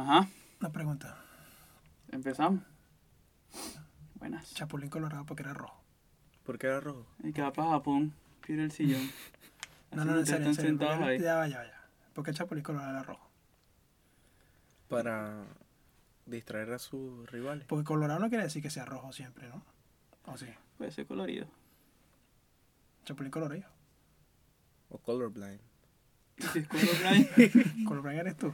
Ajá, Una pregunta. empezamos. Buenas. Chapulín colorado porque era rojo. ¿Por qué era rojo? Y que va para Japón, pide el sillón. No, no, no, en serio, en están serio. sentados porque- ahí. Ya va, ya ya. ¿Por qué el chapulín colorado era rojo? Para distraer a sus rivales. Porque colorado no quiere decir que sea rojo siempre, ¿no? ¿O sí? Puede ser colorido. Chapulín colorido. O colorblind. Y si es colorblind, Colorblind eres tú.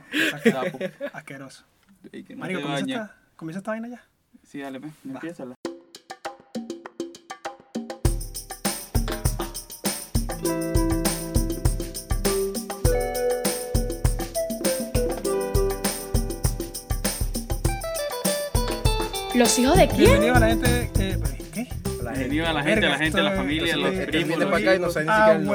Asqueroso. que no Marico, te ¿comienza esta, ¿comienza esta vaina ya? Sí, dale, pues, empieza la. ¿Los hijos de quién? Bienvenido a la gente. eh, ¿Qué? La Bienvenido a la gente, a la gente, a la familia, los primos. viene los para acá y no sabe ni Ah, siquiera nombre.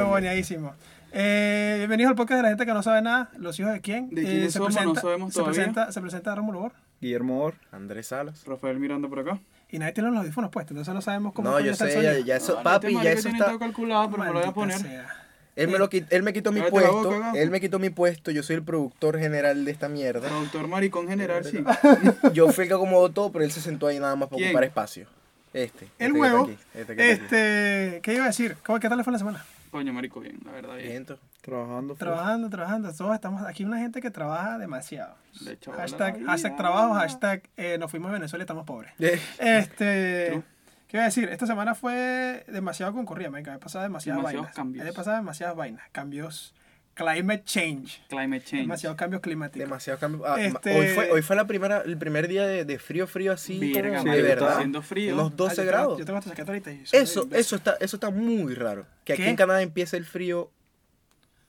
Eh, bienvenidos al podcast de la gente que no sabe nada. ¿Los hijos de quién? ¿De Eh, quiénes se somos? presenta, No sabemos se todavía. presenta, se presenta Rómulo Bor. Guillermo Or. Andrés Salas. Rafael mirando por acá. Y nadie tiene los audífonos puestos, entonces no sabemos cómo No, yo sé, ya, ya eso, Ah, papi, ya eso está. todo calculado, pero me lo voy a poner. sea. Él me, lo, qui- él me quitó mi puesto. boca. Él me quitó mi puesto. Yo soy el productor general de esta mierda. Productor maricón general, sí. Yo fui el que acomodó todo, pero él se sentó ahí nada más para ¿Quién? ocupar espacio. Este. El este huevo. aquí, este que aquí. Este, ¿qué iba a decir? ¿Cómo, ¿Qué tal le fue la semana? Coño, marico, bien, la verdad, bien. Viento. Trabajando. Trabajando, trabajando. Todos estamos aquí una gente que trabaja demasiado. Le Hashtag, hashtag trabajo, hashtag eh, nos fuimos a Venezuela y estamos pobres. Eh, Este. ¿qué iba a decir? Esta semana fue demasiado concurrida, me he pasado demasiadas Demasiados vainas. cambios. He pasado demasiadas vainas. Cambios, climate change. Climate change. Demasiados cambios climáticos. Demasiado cambio. Ah, Este- Hoy fue, hoy fue la primera, el primer día de, de frío, frío así. Verga, como Sí, de verdad. está haciendo frío. Ah, 12 yo tengo- grados. Yo tengo esta chaqueta ahorita y Eso, imbécil. eso está, eso está muy raro. Que aquí en Canadá empiece el frío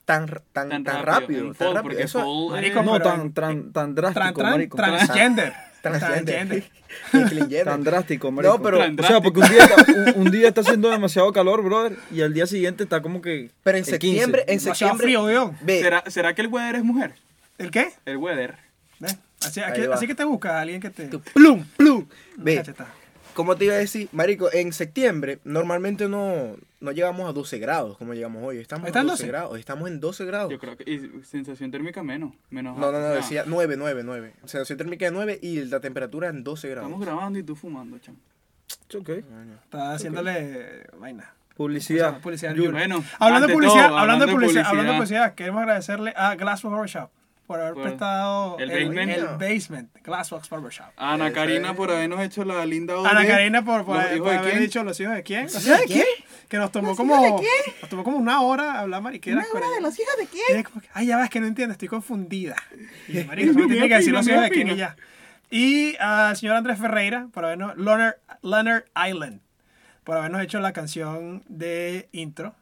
tan, tan, tan, Tan rápido. rápido, tan fall, rápido. porque Eso, marico, es- No, tan, tan, tan drástico, Tran- tran- marico. transgender. Transgender. Incluyendo. Tan drástico, marico. pero- Tan o sea, porque un día, está, un, un día está haciendo demasiado calor, brother, y al día siguiente está como que Pero en septiembre, 15. en septiembre. frío, weón. Ve, ¿Será, ¿Será que el weather es mujer? ¿El qué? El weather. ¿Ve? Así, aquí- así que te buscas a alguien que te... tú, plum, plum. Ve. Como te iba a decir, marico, en septiembre normalmente no, no llegamos a 12 grados como llegamos hoy. Estamos ¿Está en en 12 12? grados. Estamos en 12 grados. Yo creo que. Y sensación térmica menos. menos No, no, no, decía 9, 9, 9. Sensación térmica de 9 y la temperatura en 12 grados. Estamos grabando y tú fumando, chamo. Ok. Está haciéndole vaina. Publicidad. Publicidad. Yul. Bueno, Hablando de publicidad, todo, hablando de publicidad, hablando de publicidad, queremos agradecerle a Glassbox Barbershop por haber Por prestado el basement. el basement, Glassbox Barbershop. Ana Esa Karina es. por habernos hecho la linda obra. Ana Karina por, por, ¿Los por hijos de haber quién? dicho los hijos de quién. ¿Los hijos de quién? Que nos tomó como nos tomó como una hora hablar mariqueras. ¿Una hora de los hijos de quién? Y es como que, Ay, ya vas que no entiendo, estoy confundida. Y marico, solo tiene que decir los hijos de quién y ya. Y al señor Andrés Ferreira por habernos Leonard, Leonard Island por habernos hecho la canción de intro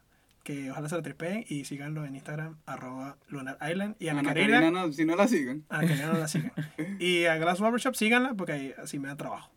que ojalá se la tripeen y síganlo en Instagram arroba Lunar Island y Ana, Ana Karina, Karina, no, si no la siguen. Ana Karina no la sigan y a Glass Barbershop síganla porque ahí así me da trabajo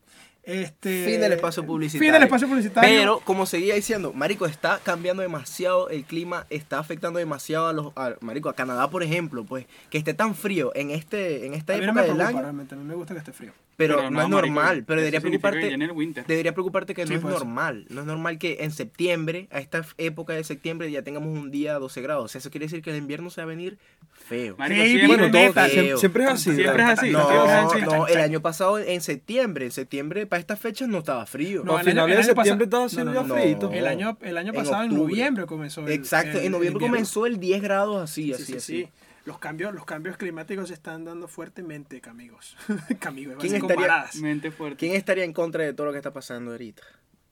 este Fin del espacio publicitario. fin del espacio publicitario Pero, como seguía diciendo, Marico, está cambiando demasiado el clima, está afectando demasiado a los. a- Marico, a Canadá, por ejemplo, pues, que esté tan frío en este en esta a mí no época me del preocupa año. realmente a mí me gusta que esté frío Pero, Pero no, es marico, normal. Pero debería preocuparte. viene el winter. Debería preocuparte que Sí, no es puede ser. normal. No es normal que en septiembre, a esta época de septiembre, ya tengamos un día a 12 grados. O sea, eso quiere decir que el invierno se va a venir feo. Marico, Sí, siempre- Bueno, todo, neta. siempre, siempre es así. Siempre es así. No, no, el año pasado en septiembre, en septiembre para estas fechas no estaba frío. No, a el año- finales el de año pasado- septiembre estaba haciendo no, ya no. frío. el año el año En pasado en, noviembre comenzó el- Exacto, el- en noviembre comenzó el 10 grados así, Sí, así, sí, así. Los cambios, los cambios climáticos se están dando fuertemente, amigos. amigos, ¿Quién estaría- comparadas. Mente fuerte. ¿Quién estaría en contra de todo lo que está pasando ahorita?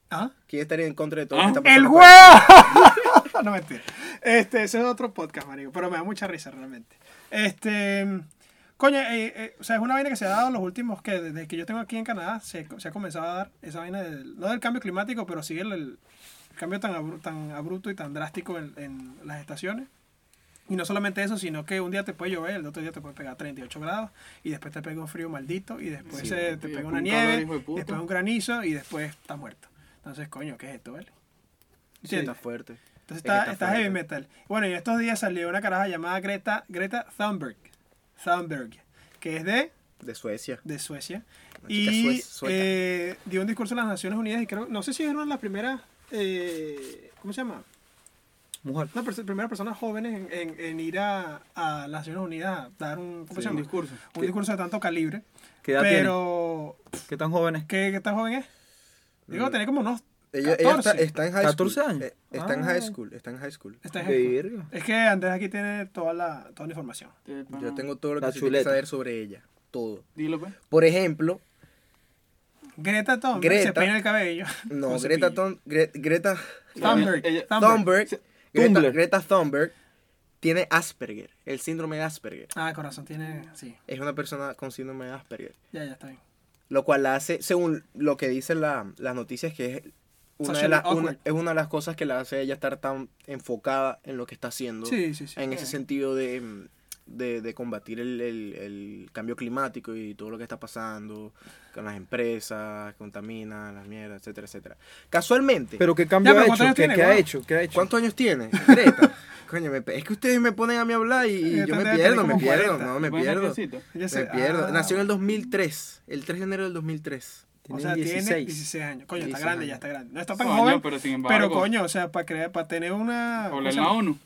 ¿Ah? ¿Quién estaría en contra de todo Ah, lo que está ¡El pasando? huevo! no mentira. Este, ese es otro podcast, marico, pero me da mucha risa realmente. Este, coño, eh, eh, o sea, es una vaina que se ha dado en los últimos, que desde que yo tengo aquí en Canadá, se, se ha comenzado a dar esa vaina, del, no del cambio climático, pero sí el, el cambio tan, abru- tan abrupto y tan drástico en, en las estaciones. Y no solamente eso, sino que un día te puede llover, el otro día te puede pegar 38 grados, y después te pega un frío maldito, y después Sí, se- te pega una nieve, de después un granizo, y después estás muerto. Entonces, coño, ¿qué es esto, vale? Sí, está fuerte. Entonces Es está, está heavy metal. Bueno, y estos días salió una caraja llamada Greta, Greta Thunberg, Thunberg, que es de, De Suecia. de Suecia. Una Y sue- eh, dio un discurso en las Naciones Unidas y creo, no sé si era una de las primeras, eh, ¿cómo se llama? Mujer. Una perso- primeras personas jóvenes en, en- en ir a, a las Naciones Unidas a dar un, ¿cómo se Sí, un discurso. Un discurso de tanto calibre. ¿Qué edad pero, tiene? ¿Qué tan jóvenes? ¿qué, qué tan joven es? Digo, tiene como unos Ella, ella está, 14. está en high school. 14 años. Eh, Está en Ah. high school. Está en high school. Está en high school. Es que Andrés aquí tiene toda la, toda la información. Yo tengo todo lo La que se tiene que saber sobre ella. Todo. Dilo, pues. Por ejemplo, Greta Thunberg Greta. se peina el cabello. no, Greta, cepillo. Thun- Gre- Greta Thunberg. Thunberg. Thunberg. Greta, Thunberg tiene Asperger, el síndrome de Asperger. Ah, corazón, tiene. Sí, Es una persona con síndrome de Asperger. ya, ya está bien. Lo cual la hace, según lo que dicen la- las noticias, que es una, de las- una- awkward. es una de las cosas que la hace ella estar tan enfocada en lo que está haciendo. Sí, sí, sí. en ese sentido de, de, de combatir el, el- el cambio climático y todo lo que está pasando con las empresas, contaminan, las mierdas, etcétera, etcétera. Casualmente, ¿Pero qué cambio Ya, pero ha ¿cuántos hecho? años ¿Qué, tiene, qué ha hecho? ¿Qué ha hecho? ¿cuántos años tiene? Greta. Coño, me es que ustedes me ponen a mí a hablar y, y yo me pierdo, me pierdo, 40. no, me ¿Pones pierdo. Me pierdo. ah, Nació en el 2003, el 3 de enero del 2003. O Tiene sea, tiene 16. 16 años. Coño, está 16 grande, ya años. está grande. No está tan Coño, joven. pero sin Pero embargo- coño, o sea, para, crear, para tener una. ¿cómo Habla se en la? ONU.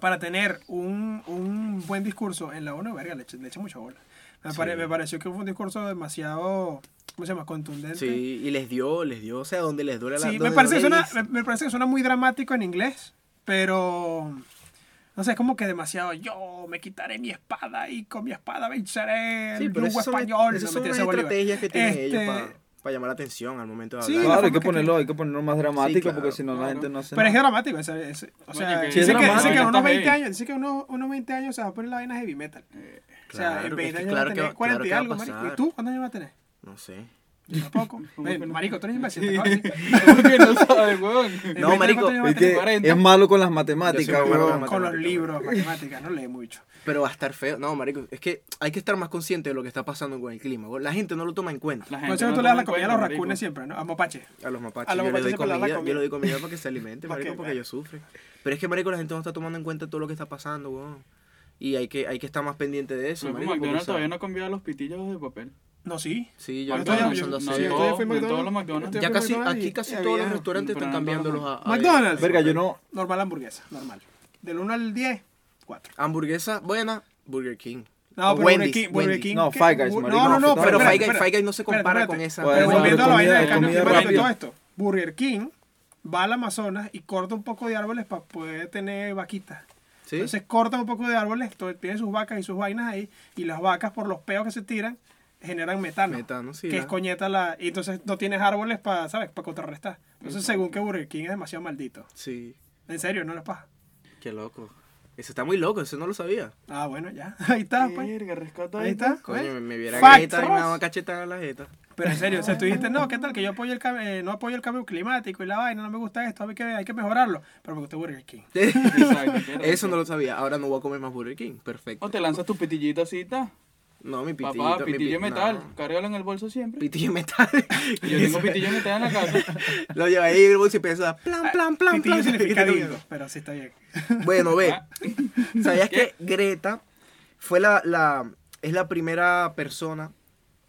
Para tener un, un buen discurso en la ONU, verga, le le eché mucha bola. Me, pare- Sí. me pareció que fue un discurso demasiado. ¿Cómo se llama? Contundente. Sí, y les dio, les dio, o sea, donde les duele la Sí, me parece, suena, me, me parece que suena muy dramático en inglés, pero no sé, es como que demasiado. Yo me quitaré mi espada y con mi espada venceré el Sí, pero son, español. esas son Bolívar. estrategias que tienen Este, ellos para llamar la atención al momento de Sí, hablar. la Claro, hay que que ponerlo, hay que ponerlo más dramático claro, porque si no la gente no hace Pero es dramático. o sea, que- dice, Sí, es que, dice unos heavy. 20 años, dice que unos, unos 20 años se va a poner la vaina heavy metal. o sea, Claro, en es 20 que años claro va a tener va- 40 claro y algo, marico. ¿Y tú cuántos años vas a tener? No sé. Yo tampoco. Marico, tú eres imbécil. ¿Cómo que no sabes, weón? No, 20 años, marico, ¿cuántos años vas a Es tener? que 40. es malo con las Yo matemáticas, weón. con Con los libros, matemáticas, no lee mucho. Pero va a estar feo. No, marico, es que hay que estar más consciente de lo que está pasando con el clima. La gente no lo toma en cuenta. La Por gente eso no tú le das la comida a los racunes siempre, ¿no? A mapache. A los mapaches. A los yo, mapaches comida, comida. yo les doy comida para que se que marico, porque ellos sufren. Pero es que, marico, la gente no está tomando en cuenta todo lo que está pasando, weón. Y hay que, hay que estar más pendiente de eso, Pero marico. McDonald's todavía no ha cambiado los pitillos de papel. No, sí. Sí, ya Yo a en McDonald's. todos los McDonald's. Ya casi, McDonald's aquí casi todos los restaurantes están cambiándolos los a, a- McDonald's. Verga, yo no. Normal hamburguesa, normal. Del 1 al 10, 4. Hamburguesa buena, Burger King. No, pero Wendy's, Burger King, Burger Wendy's. King. No. Five Guys, marico. No, no, no, pero Five Guys- espérate, Five Guys no se compara con esa. Pero volviendo a la vaina de cambio comida climático y rápida. todo esto. Burger King va al Amazonas y corta un poco de árboles para poder tener vaquitas. ¿Sí? Entonces corta un poco de árboles, tiene sus vacas y sus vainas ahí, y las vacas por los peos que se tiran generan metano. Metano, sí, que la- es coñeta la... Y entonces no tienes árboles para, ¿sabes? Para contrarrestar. Entonces según que Burger King es demasiado maldito. Sí. En serio, no les pasa. Qué loco. Eso está muy loco, eso no lo sabía. Ah, bueno, ya. Ahí está, pues. Rescata Ahí está. Coño, me, me viera Greta y me daba cachetada en la jeta. Pero en serio, o sea, tú dijiste, no, ¿qué tal? Que yo apoyo el eh, no apoyo el cambio climático y la vaina, no me gusta esto, hay que, hay que mejorarlo. Pero me gusta Burger King. Exacto, Eso no lo sabía. Ahora no voy a comer más Burger King. Perfecto. O te lanzas tu pitillito así, ta. No, mi pitillito. Papá, mi pitillo pi- metal. no. Cárgalo en el bolso siempre. Pitillo metal. Yo tengo pitillo metal en la casa. Lo lleva ahí en el bolso y piensa, plan, plan, plan, Pitillo plan. significa dildo, pero sí está bien. Bueno, ve. Ah. ¿Sabías que Greta fue la, la, es la primera persona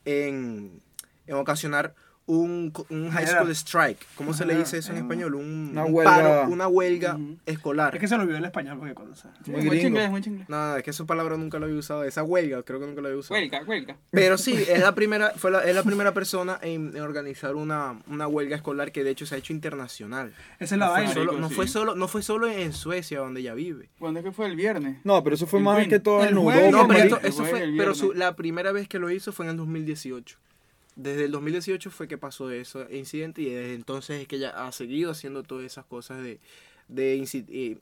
en, en ocasionar un, co- un high school strike? ¿Cómo se le dice eso en español? Un, Una un huelga. paro, una huelga escolar. Es que se lo olvidó en español porque cuando se... Muy chinglés, muy chinglés. No, es que esa palabra nunca la había usado. Esa huelga, creo que nunca la había usado. Huelga, huelga. Pero sí, es la primera, fue la, es la primera persona en, en organizar una, una huelga escolar que de hecho se ha hecho internacional. Esa es la No fue, vaina. solo, Marico, no, sí. fue solo, no fue solo en Suecia donde ella vive. ¿Cuándo es que fue el viernes? No, pero eso fue El más que todo El en. Europa. No, pero esto- eso fue, pero su- la primera vez que lo hizo fue en el 2018. Desde el 2018 fue que pasó ese incidente y desde entonces es que ella ha seguido haciendo todas esas cosas de, de, inci- eh,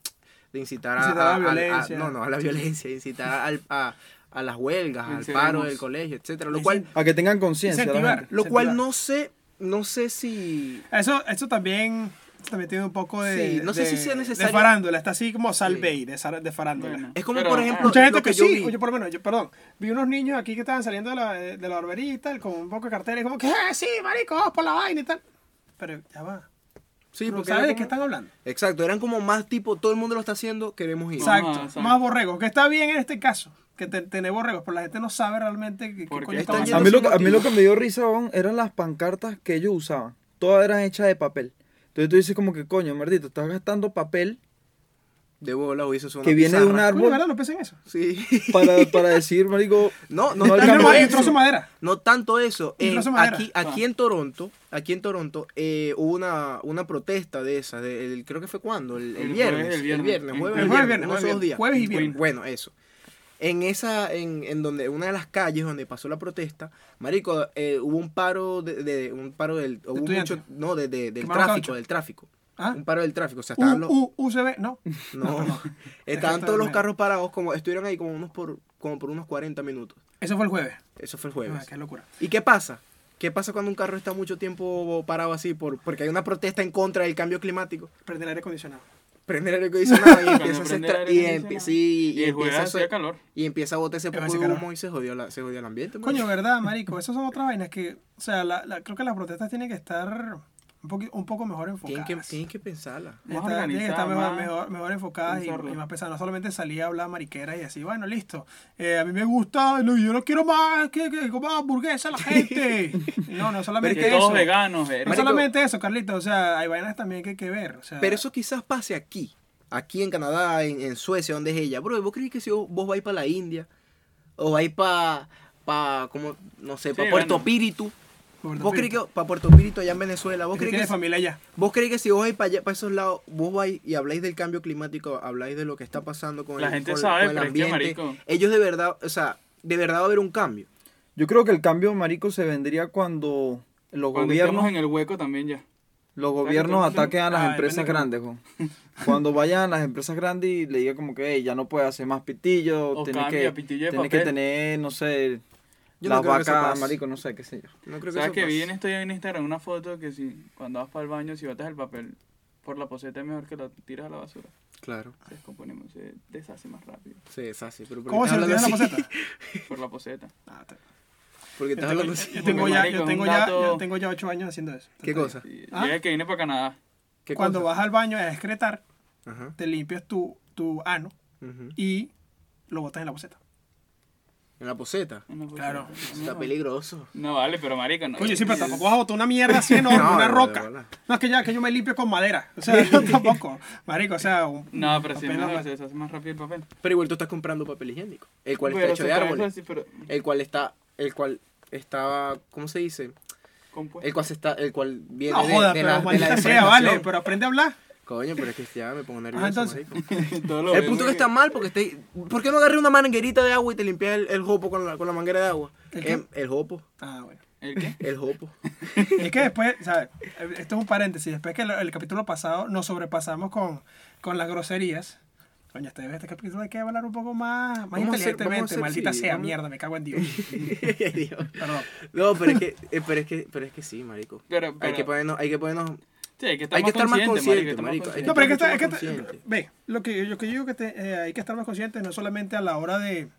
de incitar, Incitar a la a, violencia. no, no, a la violencia, incitar al- a, a las huelgas, al paro del colegio, etcétera, lo cual, A que tengan conciencia. lo cual no sé, no sé si Eso, eso también, tiene un poco de, Sí, no sé de- si sea necesario. de farándula. Está así como Sí. Salvey de, sar- de farándula. Bueno. Es como, Pero, por ejemplo, Mucha gente lo que, que yo sí, vi. por lo menos, yo, perdón, vi unos niños aquí que estaban saliendo de la, de la barbería y tal, con un poco de carteles, como que, ah, sí, marico, vamos por la vaina y tal. Pero ya va. Sí, Pero porque ¿Sabes de como- qué están hablando? Exacto, eran como más tipo, todo el mundo lo está haciendo, queremos ir. Ajá, Exacto, más borregos. Que está bien en este caso, que te, borregos, pero la gente no sabe realmente qué, coño yendo A mí, lo, a mí lo que me dio risa eran las pancartas que ellos usaban. Todas eran hechas de papel. Entonces tú dices como que, coño, merdito, estás gastando papel de bola, hubiese usado Que una viene de un. Coño, árbol ¿verdad? No pensé en eso. Sí. para, para decir, marico, No, no, No tanto eso. trozo de madera. No tanto eso. En- madera. aquí, aquí en Toronto, aquí en Toronto, eh, hubo una, una protesta de esa, de- el- creo que fue cuando, el, el El viernes, jueves, el el viernes. viernes, El jueves y viernes. Bueno, eso. En esa, en, en donde, una de las calles donde pasó la protesta, marico, eh, hubo un paro de, de- un paro del, hubo mucho, no, de, de- del tráfico, del tráfico. ¿Ah? Un paro del tráfico, o sea, estaban los, U, UCB, no. no, estaban todos los carros parados, como, estuvieron ahí como unos por, como por unos 40 minutos. Eso fue el jueves. Eso fue el jueves. Ah, qué locura. ¿Y qué pasa? ¿Qué pasa cuando un carro está mucho tiempo parado así por, porque hay una protesta en contra del cambio climático? Prende el aire acondicionado. Prende el aire acondicionado y empieza a aire y, acondicionado. empie- sí, Y jueves empieza a hacer- calor. y empieza a botar ese poco de humo y se jodió, la, se jodió el ambiente. man. Coño, ¿verdad, marico? Esas son otras vainas que, o sea, la, la- creo que las protestas tienen que estar un, poqui- un poco mejor tienen enfocadas. que, tienen que pensarla. Más Está- tienen que estar mejor, más mejor, mejor enfocadas y, y más pesadas. No solamente salir a hablar mariqueras y así, bueno, listo. Eh, a mí me gusta, no, yo no quiero más que, que coma hamburguesa la gente. no, no solamente Que eso. todos veganos, eh. No Marico- solamente eso, Carlito. O sea, hay vainas también que hay que ver. O sea, Pero eso quizás pase aquí, aquí en Canadá, en, en Suecia, donde es ella. Bro, ¿vos crees que si vos, vos vais para la India o vais para, pa, como, no sé, para Sí, Puerto bueno. Puerto ¿Vos crees que para Puerto Píritu allá en Venezuela, vos Tiene crees que, familia allá. vos crees que si vos vais para allá, para esos lados, vos vais y habláis del cambio climático, habláis de lo que está pasando con La el, gente con- sabe, con el pero es que, ambiente, marico. ellos de verdad, o sea, de verdad va a haber un cambio. yo creo que el cambio, marico, se vendría cuando los Cuando gobiernos, en el hueco también ya. los gobiernos ataquen a las Ah, empresas depende grandes, jo. Cuando vayan a las empresas grandes y le digan como que "Ey, ya no puedes hacer más pitillos, O tienes cambia que, pitillo de tienes que papel". tener, no sé, Yo las no creo que eso vacas, marico, no sé, qué sé yo. No creo que ¿Sabes eso que vi en esto en Instagram una foto que si cuando vas para el baño, si botas el papel por la poseta es mejor que lo tiras a la basura? Claro, Se descompone, se deshace más rápido sí, es así. Pero ¿por qué ¿Cómo se lo tienes en la poseta? por la poseta. Ah, está- ¿Por qué Yo estás hablando así? yo tengo Porque, ya, yo tengo ya, yo tengo ya ocho años haciendo eso. ¿Qué cosa? ¿Ah? Que vine para Canadá. ¿Qué Cuando cosa? vas al baño a excretar, Ajá. te limpias tu, tu ano y lo botas en la poseta. En la poseta. en la Claro. Está peligroso. No vale, pero marica, no. Coño, sí, pero tampoco vas a botar una mierda así enorme, No, una roca. No, es que ya que yo me limpio con madera. O sea, yo tampoco. Marico, o sea, un, No, pero si papel no, se deshace más rápido el papel. Pero igual tú estás comprando papel higiénico. El cual Pero está hecho de árboles. hacer así, pero El cual está. El cual estaba. ¿Cómo se dice? compuesto. El cual se está. El cual viene No de, joda, de pero la, de la sea, vale, pero aprende a hablar. Coño, pero es que ya me pongo nervioso. entonces. marico. Todo lo El punto que porque- está mal porque esté. ¿Por qué no agarré una manguerita de agua y te limpias el, el jopo con la, con la manguera de agua? ¿El qué? Em, el jopo. Ah, bueno. ¿El qué? El jopo. Es que después, ¿sabes? Esto es un paréntesis. Después que el, el capítulo pasado nos sobrepasamos con, con las groserías. Coño, este, este capítulo hay que hablar un poco más, más inteligentemente. Maldita sí, sea, vamos- mierda, me cago en Dios. Dios. Perdón. No, pero es que, eh, pero es que, pero es que sí, marico. Pero, Hay que ponernos, hay que ponernos, Sí, hay que estar hay que más estar más consciente, marico. marico. Hay No, pero es que, que más ve, lo que, lo que yo digo que te- eh, hay que estar más conscientes no solamente a la hora de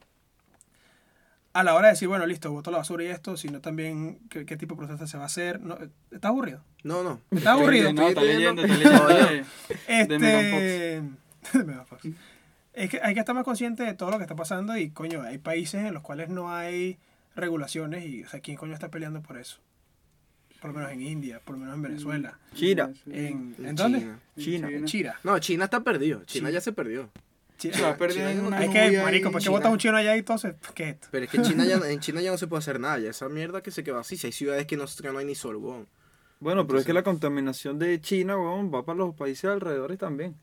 a la hora de decir, bueno, listo, boto la basura y esto, sino también qué, qué tipo de protesta se va a hacer. No, ¿Estás aburrido? No, no. ¿Estás aburrido? No, está Estoy leyendo, está leyendo. De- Este... De Fox. Es que hay que estar más consciente de todo lo que está pasando y, coño, hay países en los cuales no hay regulaciones y, o sea, ¿quién coño está peleando por eso? Por lo menos en India, por lo menos en Venezuela. China. ¿En, ¿en En dónde? China. China. En China. No, China está perdido. China Sí. ya se perdió. China. China en una Es que, marico, ¿por qué botas un chino allá y entonces? ¿Qué es esto? Pero es que China ya, en China ya no se puede hacer nada. Ya esa mierda que se quedó así. Si hay ciudades que no, que no hay ni sol, weón. Bueno, pero es que la contaminación de China, weón, va para los países alrededores también.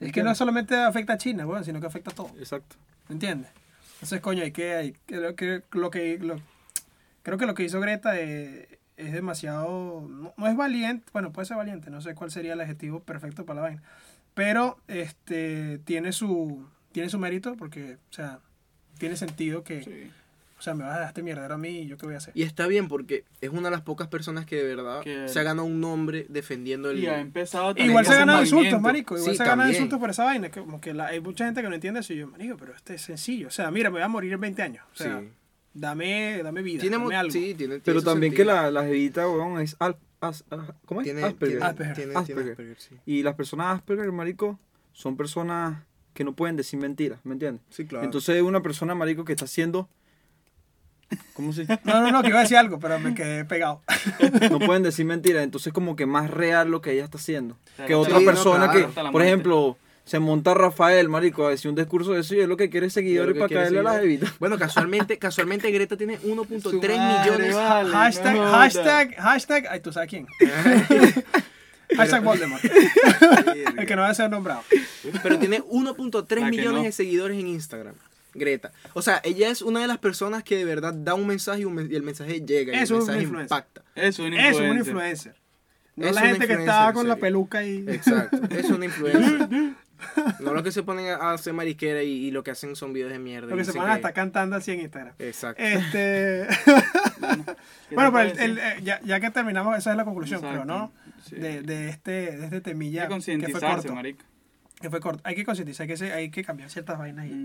Es que no solamente afecta a China, bueno, sino que afecta a todo. Exacto. ¿Me entiendes? Entonces, coño, hay que, hay que, lo que, lo que lo- creo que lo que hizo Greta es, es demasiado, no, no es valiente, bueno, puede ser valiente, no sé cuál sería el adjetivo perfecto para la vaina, pero este tiene su, tiene su mérito porque, o sea, tiene sentido que, Sí. o sea, me vas a dar este mierdero a mí y yo qué voy a hacer. Y está bien porque es una de las pocas personas que de verdad Que- se ha ganado un nombre defendiendo el... Y ha empezado Igual se ese ganan insultos, marico. Igual Sí, se ganan también. insultos por esa vaina. Que, como que la- hay mucha gente que no entiende eso. Y yo, marico, pero este es sencillo. O sea, mira, me voy a morir en 20 años. O sea, Sí. Dame, dame vida. Tiene, dame algo. sí, tiene, Pero tiene también que sentido. la, la jevita, weón, es al, as- ¿cómo es? Tiene, Asperger. tiene, Asperger. tiene- tiene Asperger. Asperger, sí. Y las personas Asperger, marico, son personas que no pueden decir mentiras, ¿me entiendes? Sí, claro. Entonces una persona, marico, que está haciendo... ¿Cómo se No, no, no, que iba a decir algo, pero me quedé pegado. No pueden decir mentiras, entonces como que más real lo que ella está haciendo. Que otra Sí, no, persona claro. que, por muerte. ejemplo, Se monta Rafael, marico, a decir un discurso de eso y es lo que quiere seguidores que para quiere caerle a las evitas. Bueno, casualmente, casualmente Greta tiene 1.3 Su madre, millones. vale, hashtag, no hashtag, hashtag, ay, tú sabes quién. hashtag Voldemort. El que no va a ser nombrado. Pero tiene 1.3 La que millones no. de seguidores en Instagram. Greta. O sea, ella es una de las personas que de verdad da un mensaje y, un men- y el mensaje llega y Es el un mensaje impacta. Es un Es influencer. un influencer. No Es la gente que en con la peluca y. Exacto. Es una influencer. No lo que se ponen a hacer mariquera y, y lo que hacen son videos de mierda. Lo que se dicen van a estar cantando así en Instagram. Exacto. Este. ¿Qué bueno, te pero el- parece? el- eh, ya, ya que terminamos, esa es la conclusión, Exacto. creo, ¿no? Sí. De, de este, de este Hay temilla que que fue concientizarse, corto. Que fue corto. Hay que concientizar, hay que, se- hay que cambiar ciertas vainas. Y a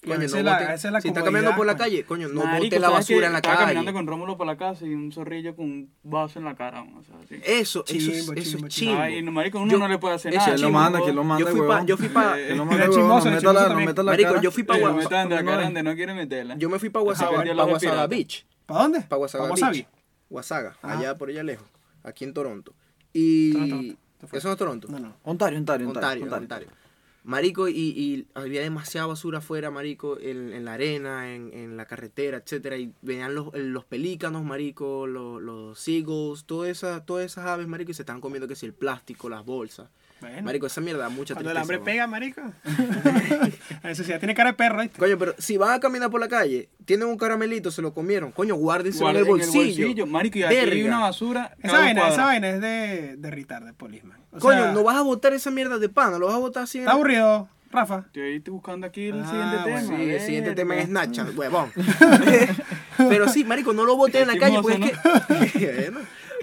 Coño, no la- bote- veces la si está caminando por la coño. calle, coño, no Marico, bote la ¿sabes que basura en la estaba caminando calle. con Rómulo por la casa y un zorrillo con un vaso en la cara. O sea, así. Eso, eso, es- Chimbo, eso es chimbo. Ay, no, marico, uno Yo- no le puede hacer nada. es ¿Quién lo manda? ¿Quién lo manda, Yo fui pa, huevón? yo fui pa, Eh, Que no Era manda no era meta chismoso la- no también. meta la Marico, cara. yo fui pa Sí, Gua- no quiere meterla. yo me fui pa Ah, Guasaga, Guasaga. Beach. ¿Para dónde? Pa Guasaga ¿Pa Beach. Guasaga, Ajá. allá por allá lejos, aquí en Toronto. Y Toronto. eso no es Toronto. No, no. Ontario, Ontario, Ontario. Marico, y, y había demasiada basura afuera, marico, en, en la arena, en, en la carretera, etcétera, y venían los, los pelícanos, marico, los, los seagulls, todas esas, todas esas aves, marico, y se estaban comiendo que si el plástico, las bolsas. Bueno, Marico, esa mierda da mucha cuando el hambre pega, marico. a necesidad tiene cara de perro, ¿viste? Coño, pero si van a caminar por la calle, tienen un caramelito, se lo comieron. Coño, guárdense en el en bolsillo. Marico, y aquí hay una basura. Esa vaina, esa vaina es de, de de policeman. O Coño, sea, no vas a botar esa mierda de pana, lo vas a botar así en Está aburrido, Rafa. Estoy buscando aquí el Ah, siguiente tema. Sí, el siguiente tema es Snapchat, huevón. Pero sí, marico, no lo boté en la calle, chismoso, porque es que...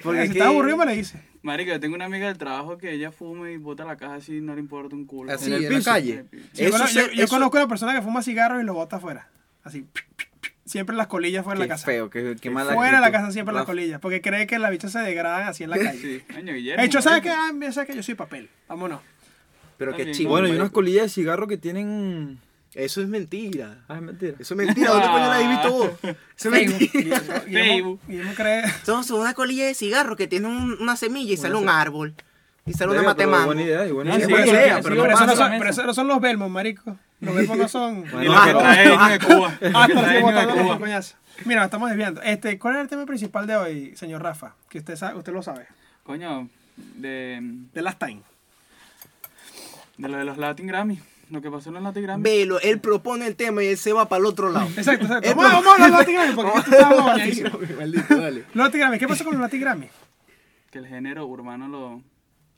Porque si es está que- aburrido, me lo dice. Marico, yo tengo una amiga del trabajo que ella fuma y bota la caja así, no le importa un culo. Así, En en, el la piso. calle. Sí, yo, yo- se- yo eso- conozco a una persona que fuma cigarros y lo bota afuera. Así. Siempre las colillas fuera de la casa. feo, qué, qué mala Fuera de la casa siempre las colillas. Porque cree que las bichas se degradan así en la calle. Sí, Guillermo. De hecho, ¿sabes qué? Ah, ¿sabes qué? Yo soy papel. Vámonos. Pero qué chingo. Bueno, y marico. unas colillas de cigarro que tienen. Eso es mentira. Ah, es mentira. Eso es mentira. ¿Dónde coño la has visto vos? Eso es mentira. Facebook. Guillermo cree. Son, son una colilla de cigarro que tiene un- una semilla y sale un árbol. Y sale una Verga, pero matemango. Buena idea, y buena idea. sí, buena sí, idea, sí, pero no Pero no pasa. son, pero eso no son los Belmont, marico. Los Belmont no son. Los que traen de Cuba. Los que Hasta traen así de botando los Cuba. coñazos. Mira, nos estamos desviando. Este, ¿Cuál es el tema principal de hoy, señor Rafa? Que usted sabe, usted lo sabe. Coño, de, The Last Time. de lo de los Latin Grammy. Lo que pasó en los Latin Grammy. Velo, él propone el tema y él se va para el otro lado. Exacto, exacto. Vamos, vamos a los Latin Grammy, porque. Maldito, dale. Los Latin Grammy. ¿Qué pasó con los Latin Grammy? Que el género urbano lo,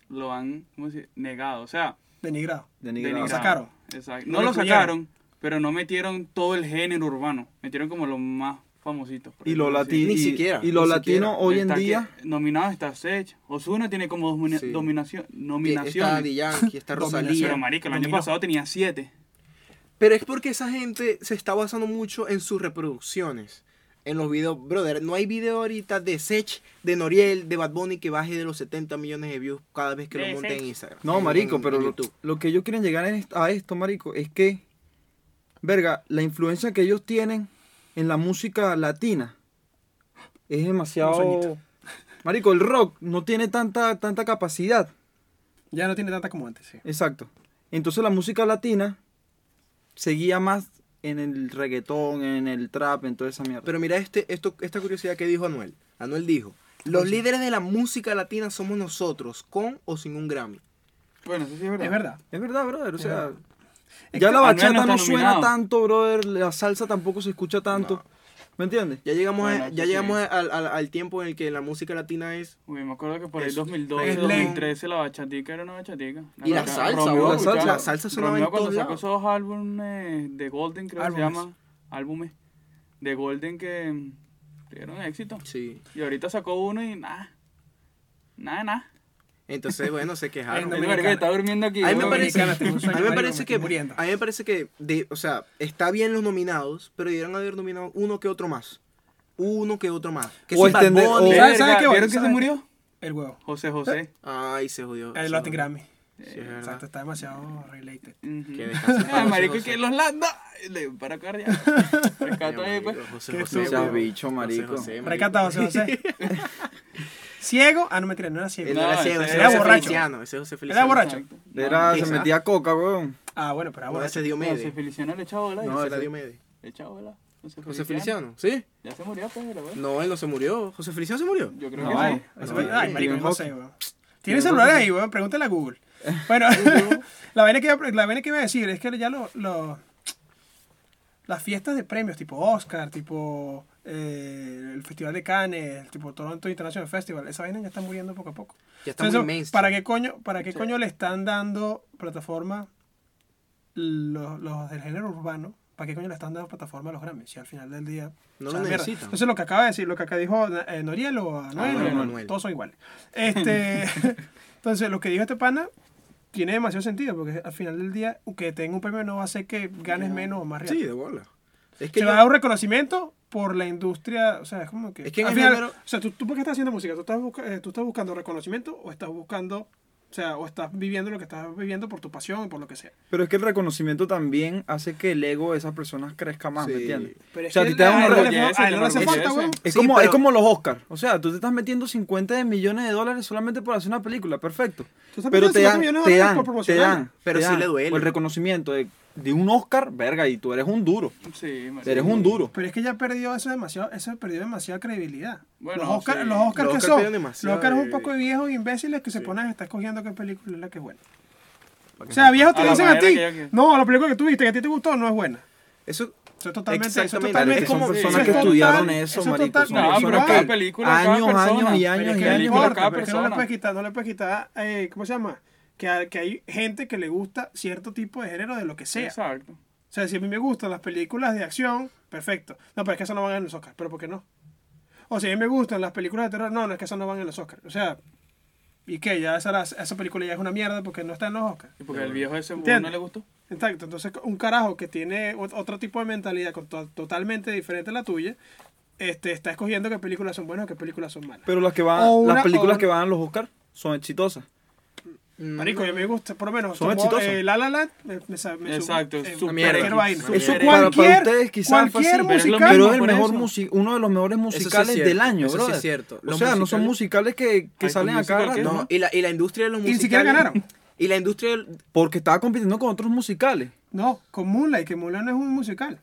lo han, ¿cómo se dice? Negado. O sea, Denigrado. Denigrado. denigrado. sacaron. Exacto. No No, lo lo incluyeron. sacaron, pero no metieron todo el género urbano. Metieron como los más famositos. por Y así. latinos. Ni siquiera, Y ni latinos siquiera. hoy en Está que- día. nominado está Sech. Osuna tiene como domina- Sí. dominación, Está nominaciones. Yankee, está Dominación. Rosalía. Pero marica, el año pasado tenía siete. Pero es porque esa gente se está basando mucho en sus reproducciones. En los videos, brother, no hay video ahorita de Sech, de Noriel, de Bad Bunny que baje de los 70 millones de views cada vez que lo De monte en. Instagram. No, en- marico, en- pero en lo, YouTube. lo que ellos quieren llegar a esto, marico, es que, verga, la influencia que ellos tienen en la música latina es demasiado... Marico, el rock no tiene tanta, tanta capacidad. Ya no tiene tanta como antes, sí. Exacto. Entonces la música latina seguía más en el reggaetón, en el trap, en toda esa mierda. Pero mira este, esto, esta curiosidad que dijo Anuel. Anuel dijo, los líderes de la música latina somos nosotros, con o sin un Grammy. Bueno, eso sí es verdad. Es verdad. es verdad, brother. O sea, verdad. Es ya la bachata no no, suena tanto, brother. La salsa tampoco se escucha tanto. ¿Me entiendes? Ya llegamos, a- Bueno, ya sí. llegamos al, al- al tiempo en el que la música latina es... Uy, me acuerdo que por ahí Es- 2012, es 2013 la bachatica era una bachatica. Y la salsa, Romeo la salsa- la salsa sonaba Romeo cuando sacó lados. esos álbumes de Golden, creo que se Álbumes. llama. Álbumes. De Golden que mm, tuvieron éxito. Sí. Y ahorita sacó uno y nada. Nada, nada. Entonces, bueno, se quejaron. Está durmiendo aquí. A mí me parece, a mí me parece que, a mí me parece que, de, o sea, está bien los nominados, pero debieron haber nominado uno que otro más. Uno que otro más. Que O si Bad extender- Bunny- o- ¿Sabes- qué, ¿Vieron que se murió? El huevo. José José. Ay, se jodió. El Latin. Grammy. Sí, es verdad. Exacto, está demasiado related. Que descanse en paz, Ah, José marico, José. que los para acá ya. Ahí, pues. José José, bicho, marico. José José. ciego. Ah, no mentira, no era ciego. Él No, era ciego, ese era era José borracho. Feliciano. Ese es José Era borracho. Era, se metía coca, weón. Ah, bueno, pero era No, borracho. ese es José Diomedes. Feliciano le echaba bola. No, era Diomedes. Le echaba bola. José José Feliciano, ¿sí? Ya se murió, pues. No, él no se murió. José Feliciano se murió. Yo creo No, que ay. No, ay, no, marico, no sé, weón. Tiene celular ahí, weón, pregúntale a Google. Bueno, la vaina que, iba- la vaina que iba a decir es que ya lo, lo- las fiestas de premios, tipo Oscar, tipo eh, el Festival de Cannes, tipo Toronto International Festival, esa vaina ya está muriendo poco a poco. Ya está Entonces, muy mainstream. ¿para qué coño, para qué Sí. coño le están dando plataforma los, los del género urbano? ¿Para qué coño le están dando plataforma a los Grammys? Si al final del día No o lo sea, mierda. necesitan. Entonces lo que acaba de decir, lo que acá dijo eh, Noriel o Anuel, Anuel, o- Anuel. todos son iguales. Este, entonces lo que dijo este pana tiene demasiado sentido porque al final del día que tenga un premio no va a hacer que ganes menos o más real. Sí, de bola. Es que Se yo- va a dar un reconocimiento por la industria, o sea, es como que... Es que en al el final- género- O sea, ¿tú, ¿tú por qué estás haciendo música? ¿Tú estás, busca- eh, ¿Tú estás buscando reconocimiento o estás buscando... O sea, o estás viviendo lo que estás viviendo por tu pasión y por lo que sea. Pero es que el reconocimiento también hace que el ego de esas personas crezca más, ¿me entiendes? Pero O sea, a que ti te dan a te enorgullece. weón. Es, como, pero- es como los Oscars. O sea, tú te estás metiendo 50 de millones de dólares solamente por hacer una película. Perfecto. Tú estás Pero te 50 dan, millones de te dan, por te dan. Pero te sí dan le duele. El reconocimiento de, de un Oscar, verga, y tú eres un duro. Sí. Eres un duro. Pero es que ya perdió eso demasiado, eso perdió demasiada credibilidad. Bueno, los Oscars, sí. los Oscars Los que son, los Oscars es un poco de viejos imbéciles que se ponen a estar escogiendo qué película es la que es buena. O sea, viejos te dicen a ti, que no, la película que tú viste que a ti te gustó no es buena. Eso, Eso es totalmente, eso es Exactamente. totalmente, Es como- personas que estudiaron eso, eso es marico, total- son No, pero cada película, cada años, años y años y años. no le puedes quitar, no le puedes quitar, eh, ¿cómo se llama? Que, hay- que hay gente que le gusta cierto tipo de género de lo que sea. Exacto. O sea, si a mí me gustan las películas de acción, perfecto. No, pero es que eso no van en los Oscars. ¿Pero por qué no? O si a mí me gustan las películas de terror, no, no es que eso no van en los Oscars. O sea, ¿y qué? Ya esa, esa película ya es una mierda porque no está en los Oscars. Y porque el viejo ese ¿Entiendes? no le gustó. Exacto. Entonces, un carajo que tiene ot- otro tipo de mentalidad con to- totalmente diferente a la tuya, este, está escogiendo qué películas son buenas o qué películas son malas. Pero las que van, O una- las películas o- que van a los Oscars son exitosas. Marico, a mí me gusta, por lo menos, Son exitosas. eh, La La Land, me, me, me Exacto, eh, cualquier vaina. Súper Eso. Para, cualquier, para ustedes quizás cualquier musical, pero es el mejor uno de los mejores Eso sí es musicales cierto, del año, eso sí es cierto. O Los sea, no son musicales que, que salen a cada musical que rato. No, y la, y la industria de los Y musicales. ni siquiera ganaron. Y la industria del- Porque estaba compitiendo con otros musicales. No, con Moonlight, que Moonlight no es un musical.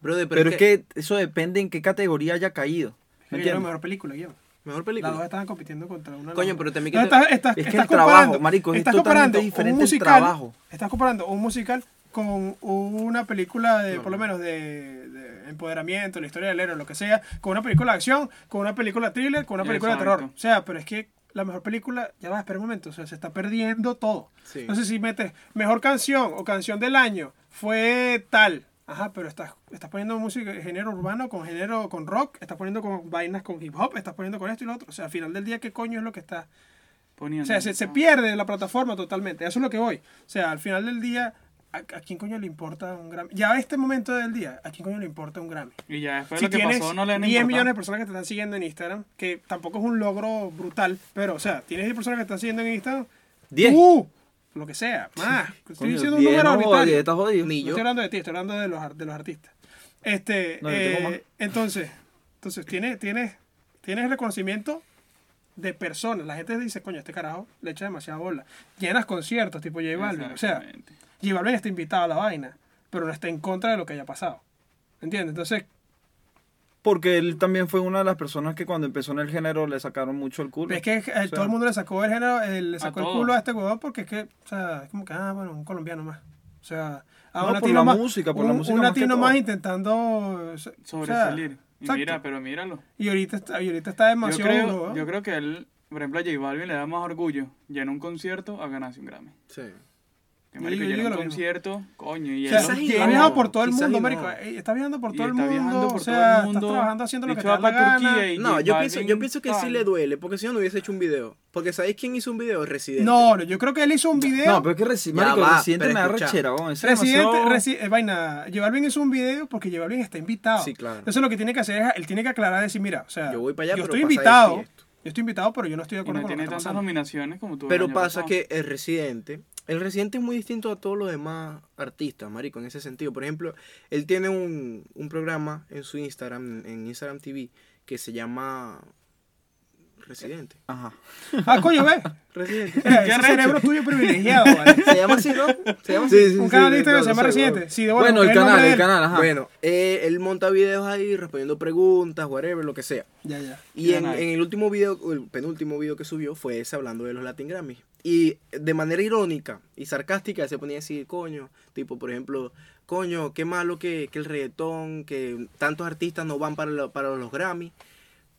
Brother, pero, Pero es que eso depende en qué categoría haya caído. ¿Me que era la entiendes? mejor película, yo. Mejor Las película. dos estaban compitiendo contra una. Coño, las pero también No, estás, estás, Es que estás el trabajo, marico, es estás totalmente comparando diferente un el musical, trabajo. Estás comparando un musical con una película de, No, por lo no. menos, de, de empoderamiento, la historia del héroe, lo que sea, con una película de acción, con una película thriller, con una película de terror. O sea, pero es que la mejor película, ya va, espera un momento, o sea, se está perdiendo todo. Sí. No sé si metes mejor canción o canción del año, fue tal. Ajá, pero estás, estás poniendo música de género urbano con género con rock, estás poniendo con vainas con hip hop, estás poniendo con esto y lo otro. O sea, al final del día, ¿qué coño es lo que está? Poniendo. O sea, se, se pierde la plataforma totalmente. Eso es lo que voy. O sea, al final del día, ¿a, a quién coño le importa un Grammy? Ya a este momento del día, ¿a quién coño le importa un Grammy? Y ya después Si lo que tienes pasó no le 10 han importado. millones de personas que te están siguiendo en Instagram, que tampoco es un logro brutal, pero, o sea, tienes 10 personas que te están siguiendo en Instagram, Diez. tú, lo que sea, más. Estoy Coño, diciendo un número no, arbitrario. diez, estás jodido. Ni No yo. estoy hablando de ti, estoy hablando de los, de los artistas. Este, No, eh, entonces, entonces tienes, tienes, tienes reconocimiento de personas. La gente dice, coño, este carajo le echa demasiada bola. Llenas conciertos tipo J Balvin. O sea. J Balvin está invitado a la vaina, pero no está en contra de lo que haya pasado. ¿Entiendes? Entonces, Porque él también fue una de las personas que cuando empezó en el género le sacaron mucho el culo. es que eh, sea, todo el mundo le sacó el género, eh, le a sacó el todos. culo a este huevón porque es que, o sea, es como que, ah, bueno, un colombiano más. O sea, a No, un por latino la más. música, por un, la música un más latino todo. más intentando. o sea, Sobresalir. y exacto. mira, pero míralo. Y ahorita está, y ahorita está Yo demasiado creo, duro, ¿no? yo creo que él, por ejemplo, a J Balvin le da más orgullo llenar un concierto a ganarse un Grammy. Sí. Que Yo marico, digo- yo llena digo un lo mismo. concierto, coño, y O sea, él lo y no, viajando por todo el mundo, y marico. eh, Está viajando por Y todo el mundo. o sea, el mundo. está trabajando haciendo lo Y que te da la gana. Turquía y No, yo pienso, yo pienso que sí le duele, porque si no, no hubiese hecho un video. Porque ¿sabéis quién hizo un video? Residente. No, no, yo creo que él hizo un video. No, pero es que Reci- Ya marico, va, Residente me da rechera, Residente, Resi- eh, vaina, J Balvin hizo un video porque J Balvin está invitado. Sí, claro. Entonces lo que tiene que hacer es, él tiene que aclarar, decir, mira, o sea, Yo voy para allá, pero estoy invitado, y yo estoy invitado, pero yo no estoy de Y acuerdo no con lo tiene que está tantas nominaciones como el Pero pasa pasado. que el residente, el residente es muy distinto a todos los demás artistas, marico, en ese sentido. Por ejemplo, él tiene un, un programa en su Instagram, en Instagram TV, que se llama Residente. Ajá. Ah, coño, ve. Residente. Ese arrecho. cerebro tuyo privilegiado, ¿vale? Se llama así, ¿no? Se llama así. Sí, sí, Un sí, canal de Instagram se llama Residente. Sí, de bueno, el canal, el canal, ajá. Bueno, eh, él monta videos ahí respondiendo preguntas, whatever, lo que sea. Ya, ya. Y en, el último video, el penúltimo video que subió fue ese hablando de los Latin Grammys. Y de manera irónica y sarcástica se ponía a decir, coño, tipo, por ejemplo, coño, qué malo que, que el reggaetón, que tantos artistas no van para, lo- para los Grammys.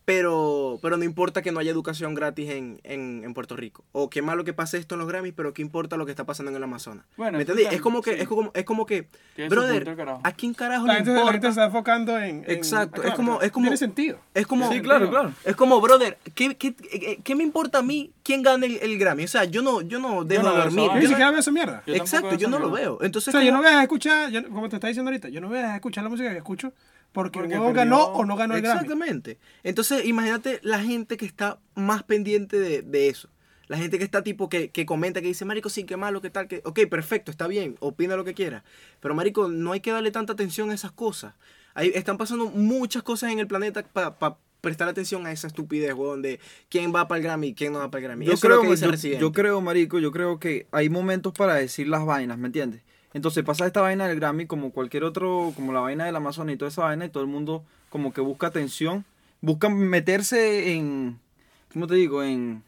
Pero, pero no importa que no haya educación gratis en, en, en Puerto Rico. O qué malo que pase esto en los Grammys, pero qué importa lo que está pasando en el Amazonas. Bueno, ¿Me entendí? Es como que, sí. es como, es como que, brother. ¿a quién carajo La le gente, la gente importa? se está enfocando en. en- Exacto, Ah, es como- es como- Tiene sentido. Es como, Sí, claro, claro. es como, brother, ¿qué, qué, qué- qué me importa a mí quién gane el, el Grammy? O sea, yo no, yo no dejo no de veo dormir. Yo ni Yo no- siquiera veo esa mierda. Yo exacto, veo yo no lo mierda. veo. O Entonces, sea, yo como- no voy a escuchar, yo- como te está diciendo ahorita, yo no voy a escuchar la música que escucho porque, Porque ganó o no ganó el Grammy. Exactamente. Entonces, imagínate la gente que está más pendiente de, de eso. La gente que está tipo que, que comenta, que dice, Marico, sí, qué malo, qué tal, que. Ok, perfecto, está bien, opina lo que quiera. Pero, Marico, no hay que darle tanta atención a esas cosas. Ahí están pasando muchas cosas en el planeta para prestar atención a esa estupidez, weón, de quién va para el Grammy y quién no va para el Grammy. Yo Eso es lo creo, que dice yo, Residente. yo creo, marico, yo creo que hay momentos para decir las vainas, ¿me entiendes? Entonces pasa esta vaina del Grammy como cualquier otro, como la vaina del Amazonas y toda esa vaina y todo el mundo como que busca atención, busca meterse en, ¿cómo te digo? En,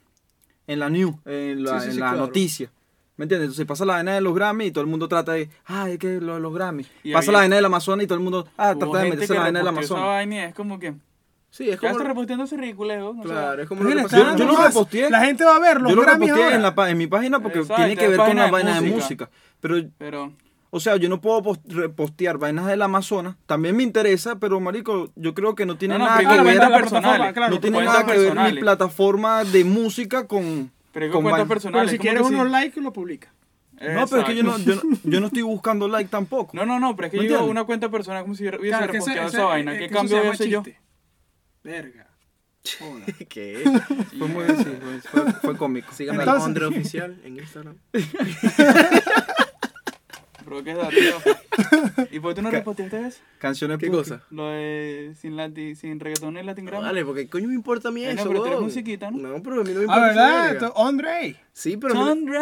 en la news, en la, Sí, sí, en sí, la claro. noticia. ¿Me entiendes? Entonces pasa la vaina de los Grammy y todo el mundo trata de, ay, es que los, los Grammy. Y pasa había- la vaina del Amazonas y todo el mundo, ah, trata de meterse la vaina del reposteó esa Amazonas. vaina es como que. Sí, es Ya como. está reposteando ese ridículo, o sea, Claro, es como lo que. Yo- yo lo reposteé. La gente va a ver los Yo lo reposteé en, la, pa- en mi página porque Exacto, tiene que ver con la vaina de música. Pero Pero. O sea, yo no puedo post- repostear vainas del Amazonas. También me interesa, pero marico, yo creo que no tiene No, no, nada que ver. claro, no tiene nada que ver mi plataforma de música con. Pero es con cuentas personales. Pero si quieres unos likes, lo publica. No, pero es que yo no, yo, no, yo no estoy buscando like tampoco. No, no, no, pero es que ¿Me yo digo una cuenta personal como si hubiese Claro, reposteado esa vaina. ¿Qué cambio voy a llama hacer yo? Verga. Joda. ¿Qué? Fue muy sí, fue, fue- fue cómico. Síganme Entonces- al Andre Oficial en Instagram. Pero qué tío. ¿Y por qué tú no reposteaste eso? Canciones ¿Qué cosa? Lo de sin, lati, sin reggaetón y latin No, Grammy. Vale, porque coño me importa a mí Eh, no, eso, pero tú eres musiquita, ¿no? No, pero a mí no me Ah, importa esa ¿verdad? Esto- Andre. Sí, pero, a mí no- Sondre.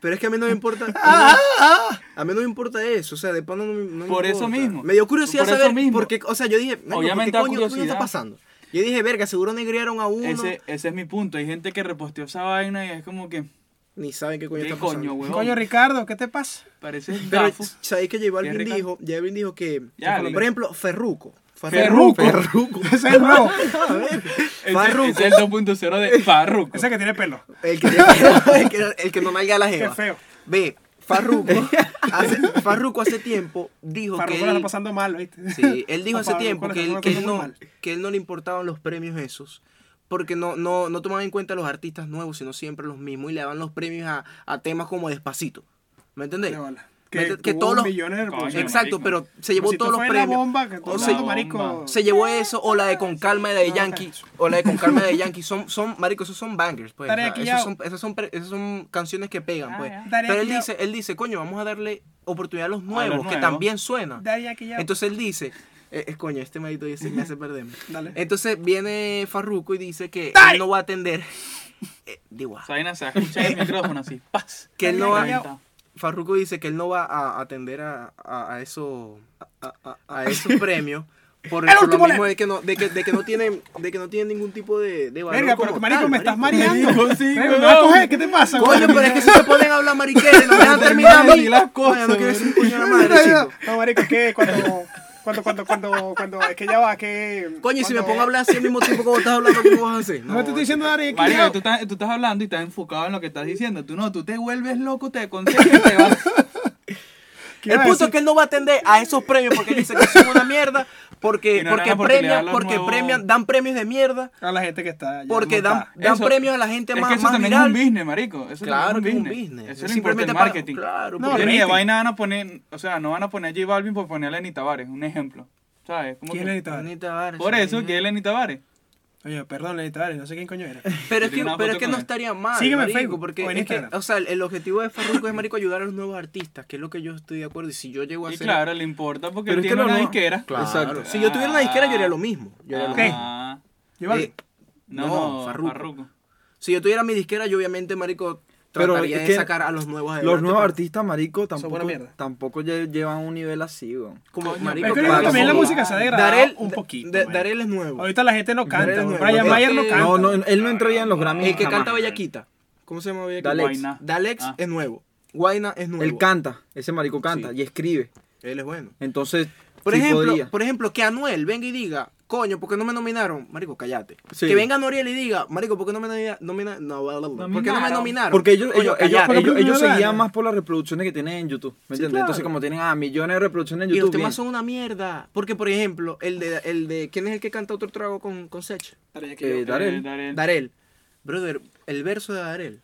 pero es que a mí no me importa. a mí no me importa eso, o sea, de pana no me, no me Por eso mismo. Me dio curiosidad Por eso saber, mismo. porque, o sea, yo dije, Obviamente ¿qué coño, coño está pasando? Yo dije, verga, seguro negrearon a uno. Ese, ese es mi punto. Hay gente que reposteó esa vaina y es como que. Ni saben qué coño ¿Qué está coño, pasando. weón? Coño, Ricardo, ¿qué te pasa? Parece Pero. ¿sabéis que J Balvin dijo? J Balvin dijo que, Ya, por le- ejemplo, Ferruco. Ferruco. Ferruco. Ese es el nuevo. Ver, Ese, es el 2.0 de Farruko. Ese que tiene pelo. El que, el que, el que no nalga a la Qué jeva. feo. Ve, Farruko hace, Farruko hace tiempo dijo Farruko que la él, está pasando mal, ¿viste? sí, él dijo A hace Farruko tiempo que él, que, él no, que él no le importaban los premios esos porque no, no, no tomaban en cuenta a los artistas nuevos, sino siempre los mismos y le daban los premios a, a temas como Despacito. ¿Me? De. Me Que, que todos los- millones de. Exacto, marico. pero se llevó si todos los premios. bomba que todo O el se- mundo, marico. bomba. Se llevó eso, o la de Con Calma de No, Yankee, o la de Con Calma de Yankee, son, son, marico, esos son bangers, pues. Tarea o sea, aquí esos ya. son, esas, son, esas son canciones que pegan, Ah, pues. Tarea Pero él dice, él dice, coño, vamos a darle oportunidad a los nuevos, que nuevos. también suenan. Entonces él dice, eh, es coño, este medito dice, me hace perderme. Dale. Entonces viene Farruko y dice que Dale. él no va a atender, eh, digo, Esa vaina se escucha el micrófono así. ¡Paz! que él no va. Farruko dice que él no va a atender a, a, a eso, a, a- a esos premios. Por, El por lo mismo de que no, de que, de que no tienen, de que no tienen ningún tipo de, de valor Verga, pero como marico, tal, me estás mareando. Marico, sí, me vas a coger, ¿Qué te pasa, Coño, pero es que si se ponen a hablar mariquera y no me dejan terminar a mí. Di las cosas, Coño, no quieres weón. un coño de la madre, chico. No, marico, es que cuando, cuando, cuando, cuando, cuando, es que ya va, que... Coño, y si me pongo a hablar así al mismo tiempo como estás hablando, ¿cómo vas a hacer? No, te estoy diciendo, Dari, ya. tú estás, tú estás hablando y estás enfocado en lo que estás diciendo. Tú no, tú te vuelves loco, te concentras y te vas. ¿Qué El punto es que él no va a atender a esos premios porque él dice que son una mierda, porque, no porque premian, porque nuevos- premian, dan premios de mierda, A la gente que está porque dan, dan Eso- premios a la gente Es más, que eso más también viral. es un business, marico. Eso Claro es también un business. Eso es Simplemente para- marketing. claro, No, ni de vaina van a poner, o sea, no van a poner a J Balvin por ponerle a Lenny Tavares, un ejemplo. ¿Sabes? Como ¿Quién es Lenny Tavares? Por eso, que es Lenny Tavares. Oye, perdón, Lenny Tavares, no sé quién coño era. Pero es que, pero es que no él. estaría mal. Sígueme en Facebook porque o en es que, Instagram. o sea, el, objetivo de Farruko es marico ayudar a los nuevos artistas, que es lo que yo estoy de acuerdo. Y si yo llego a Y ser claro, le importa porque Pero él es que tiene lo una no- disquera. Claro. Exacto. Si yo tuviera una disquera, yo haría lo mismo. Yo haría lo ¿Qué? mismo. Ah. Eh, No, No, no, Farruko. Farruko. Si yo tuviera mi disquera, yo obviamente, marico, Pero trataría es de que sacar a los nuevos Los nuevos artistas, marico, buena tampoco, mierda. tampoco lle- llevan un nivel así, weón. Como, Coño, marico, Pero que creo que para también la como- música se ha degradado Darel, un poquito. Da-. Darel es nuevo. Ahorita la gente no canta. Es nuevo. Brian Es Mayer no que- canta. No, no, él no entraría en los Grammy. El que jamás. canta Bellaquita. ¿Cómo se llama Bellaquita? Dalex. Guayna. Dalex Ah. es nuevo. Guayna es nuevo. Él canta, ese marico canta Sí. y escribe. Él es bueno. Entonces, Por sí ejemplo, podría. por ejemplo, que Anuel venga y diga, coño, ¿por qué no me nominaron? Marico, cállate. Sí. Que venga Noriel y diga, marico, ¿por qué no me nomina- nomina- no, bla, bla, bla. ¿Por qué no me Nominaron. Porque ellos, Coño, ellos, ellos, ellos, seguían más por las reproducciones que tienen en YouTube. ¿Me Sí, entiendes? claro. Entonces, como tienen ah, millones de reproducciones en Y los YouTube. temas bien. son una mierda. Porque, por ejemplo, el de, el de ¿quién es el que canta otro trago con, con Sech? Eh, Darel. Eh, Darel. Darel. Brother, el verso de Darel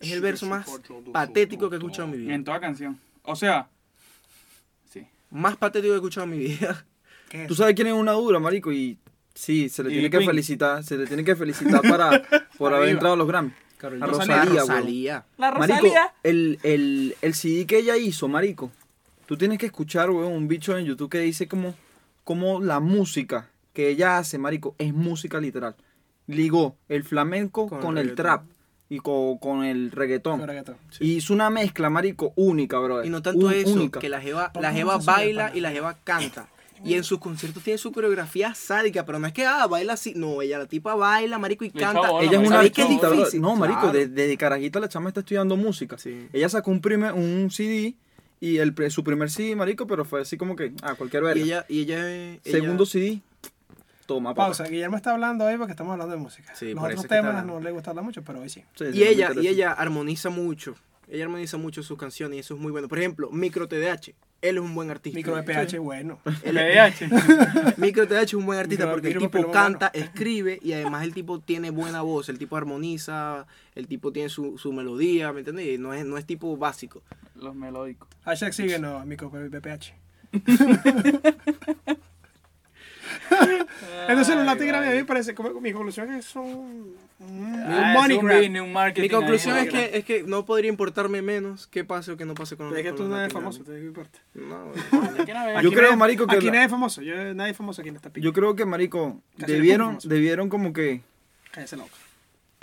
es el verso más patético que he escuchado en mi vida. En toda canción. O sea, sí. Más patético que he escuchado en mi vida. ¿Qué es Tú sabes quién es una dura, marico, y sí, se le Y tiene que Queen. felicitar, se le tiene que felicitar para por haber entrado a los Grammy. Carol A G. Rosalía. Rosalía. La Marico, el, el, el CD que ella hizo, marico, tú tienes que escuchar, weón, un bicho en YouTube que dice como, como la música que ella hace, marico, es música literal. Ligó el flamenco Con con, el trap y con, con el reggaetón. Con reggaetón. Y hizo una mezcla, marico, única, bro. Y no tanto Un- eso, única. que la jeva, ¿Por la jeva baila y la jeva canta. Y en sus conciertos tiene su coreografía sádica, pero no es que ah, baila así. No, ella la tipa baila, marico, y canta. Ella es una. No, marico, Claro. de- desde carajita la chama está estudiando música. Sí. Ella sacó un, primer, un CD y el, pre- su primer CD, marico, pero fue así como que, ah, cualquier verga. Y ella, y ella, ella- Segundo CD, toma, papá. Pausa. Guillermo está hablando hoy porque estamos hablando de música. Sí, Los otros está temas no le gusta hablar mucho, pero hoy sí. Sí, sí, Y ella, y ella armoniza mucho. Ella armoniza mucho sus canciones y eso es muy bueno. Por ejemplo, Micro TDH. Él es un buen artista. Micro de PH, bueno. Él- PH. Micro TDH es un buen artista Micro- porque el tipo canta, escribe y además el tipo tiene buena voz. El tipo armoniza, el tipo tiene su, su melodía, ¿me entiendes? Y No es, no es tipo básico. Los melódicos. Hashtag sigue, no, micro BPH. Entonces los Latin Grammy a mí me parece, como, mi conclusión es que son un, un Ah, money es un grab. business, un marketing Mi conclusión es que, es que no podría importarme menos qué pase o qué no pase con Es que tú los no eres famoso. ¿te importa? No, ¿Quién a ver? Yo Aquí creo, nadie- marico, que Aquí la- nadie es famoso, yo, nadie es famoso aquí en esta pica. Yo creo que, marico, Casi debieron, debieron como que Cállese loco.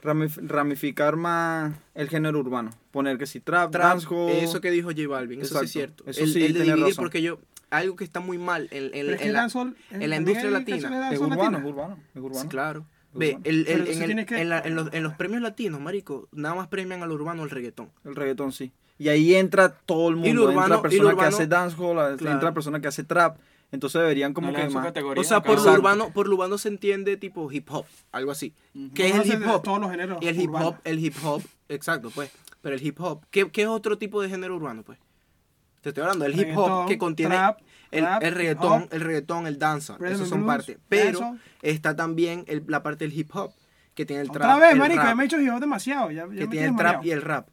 ramif- ramificar más el género urbano. Poner que si trap, Trap, dancehall. eso que dijo J Balvin, eso sí es Exacto. cierto. Eso el, sí, el de tiene dividir razón. porque yo, algo que está muy mal en, en- la, dancehall- en la también industria latina. Es urbano, latina. urbano, es urbano. Sí, claro. Ve, el, el- en, sí el- tienes que- en la- en los, en los premios latinos, marico, nada más premian al urbano al reggaetón. El reggaetón, sí. Y ahí entra todo el mundo. Y lo urbano- entra persona que hace dancehall, Claro. entra persona que hace trap. Entonces deberían como No que más... O sea, por lo, urbano, por lo urbano se entiende tipo hip hop, algo así. Ujú. ¿Qué es el hip hop? Todos los géneros Y el hip hop, el hip hop, exacto, pues. Pero el hip hop, ¿qué, qué es otro tipo de género urbano, pues? Te estoy hablando del hip hop que contiene trap, el, rap, el reggaetón, hop, el reggaetón, el danza, and son blues, parte. Pero está también el- la parte del hip hop, que tiene el Otra trap, vez, el marico, rap, ya me he hecho hip hop demasiado. Ya, ya que me tiene el trap mareado. y el rap.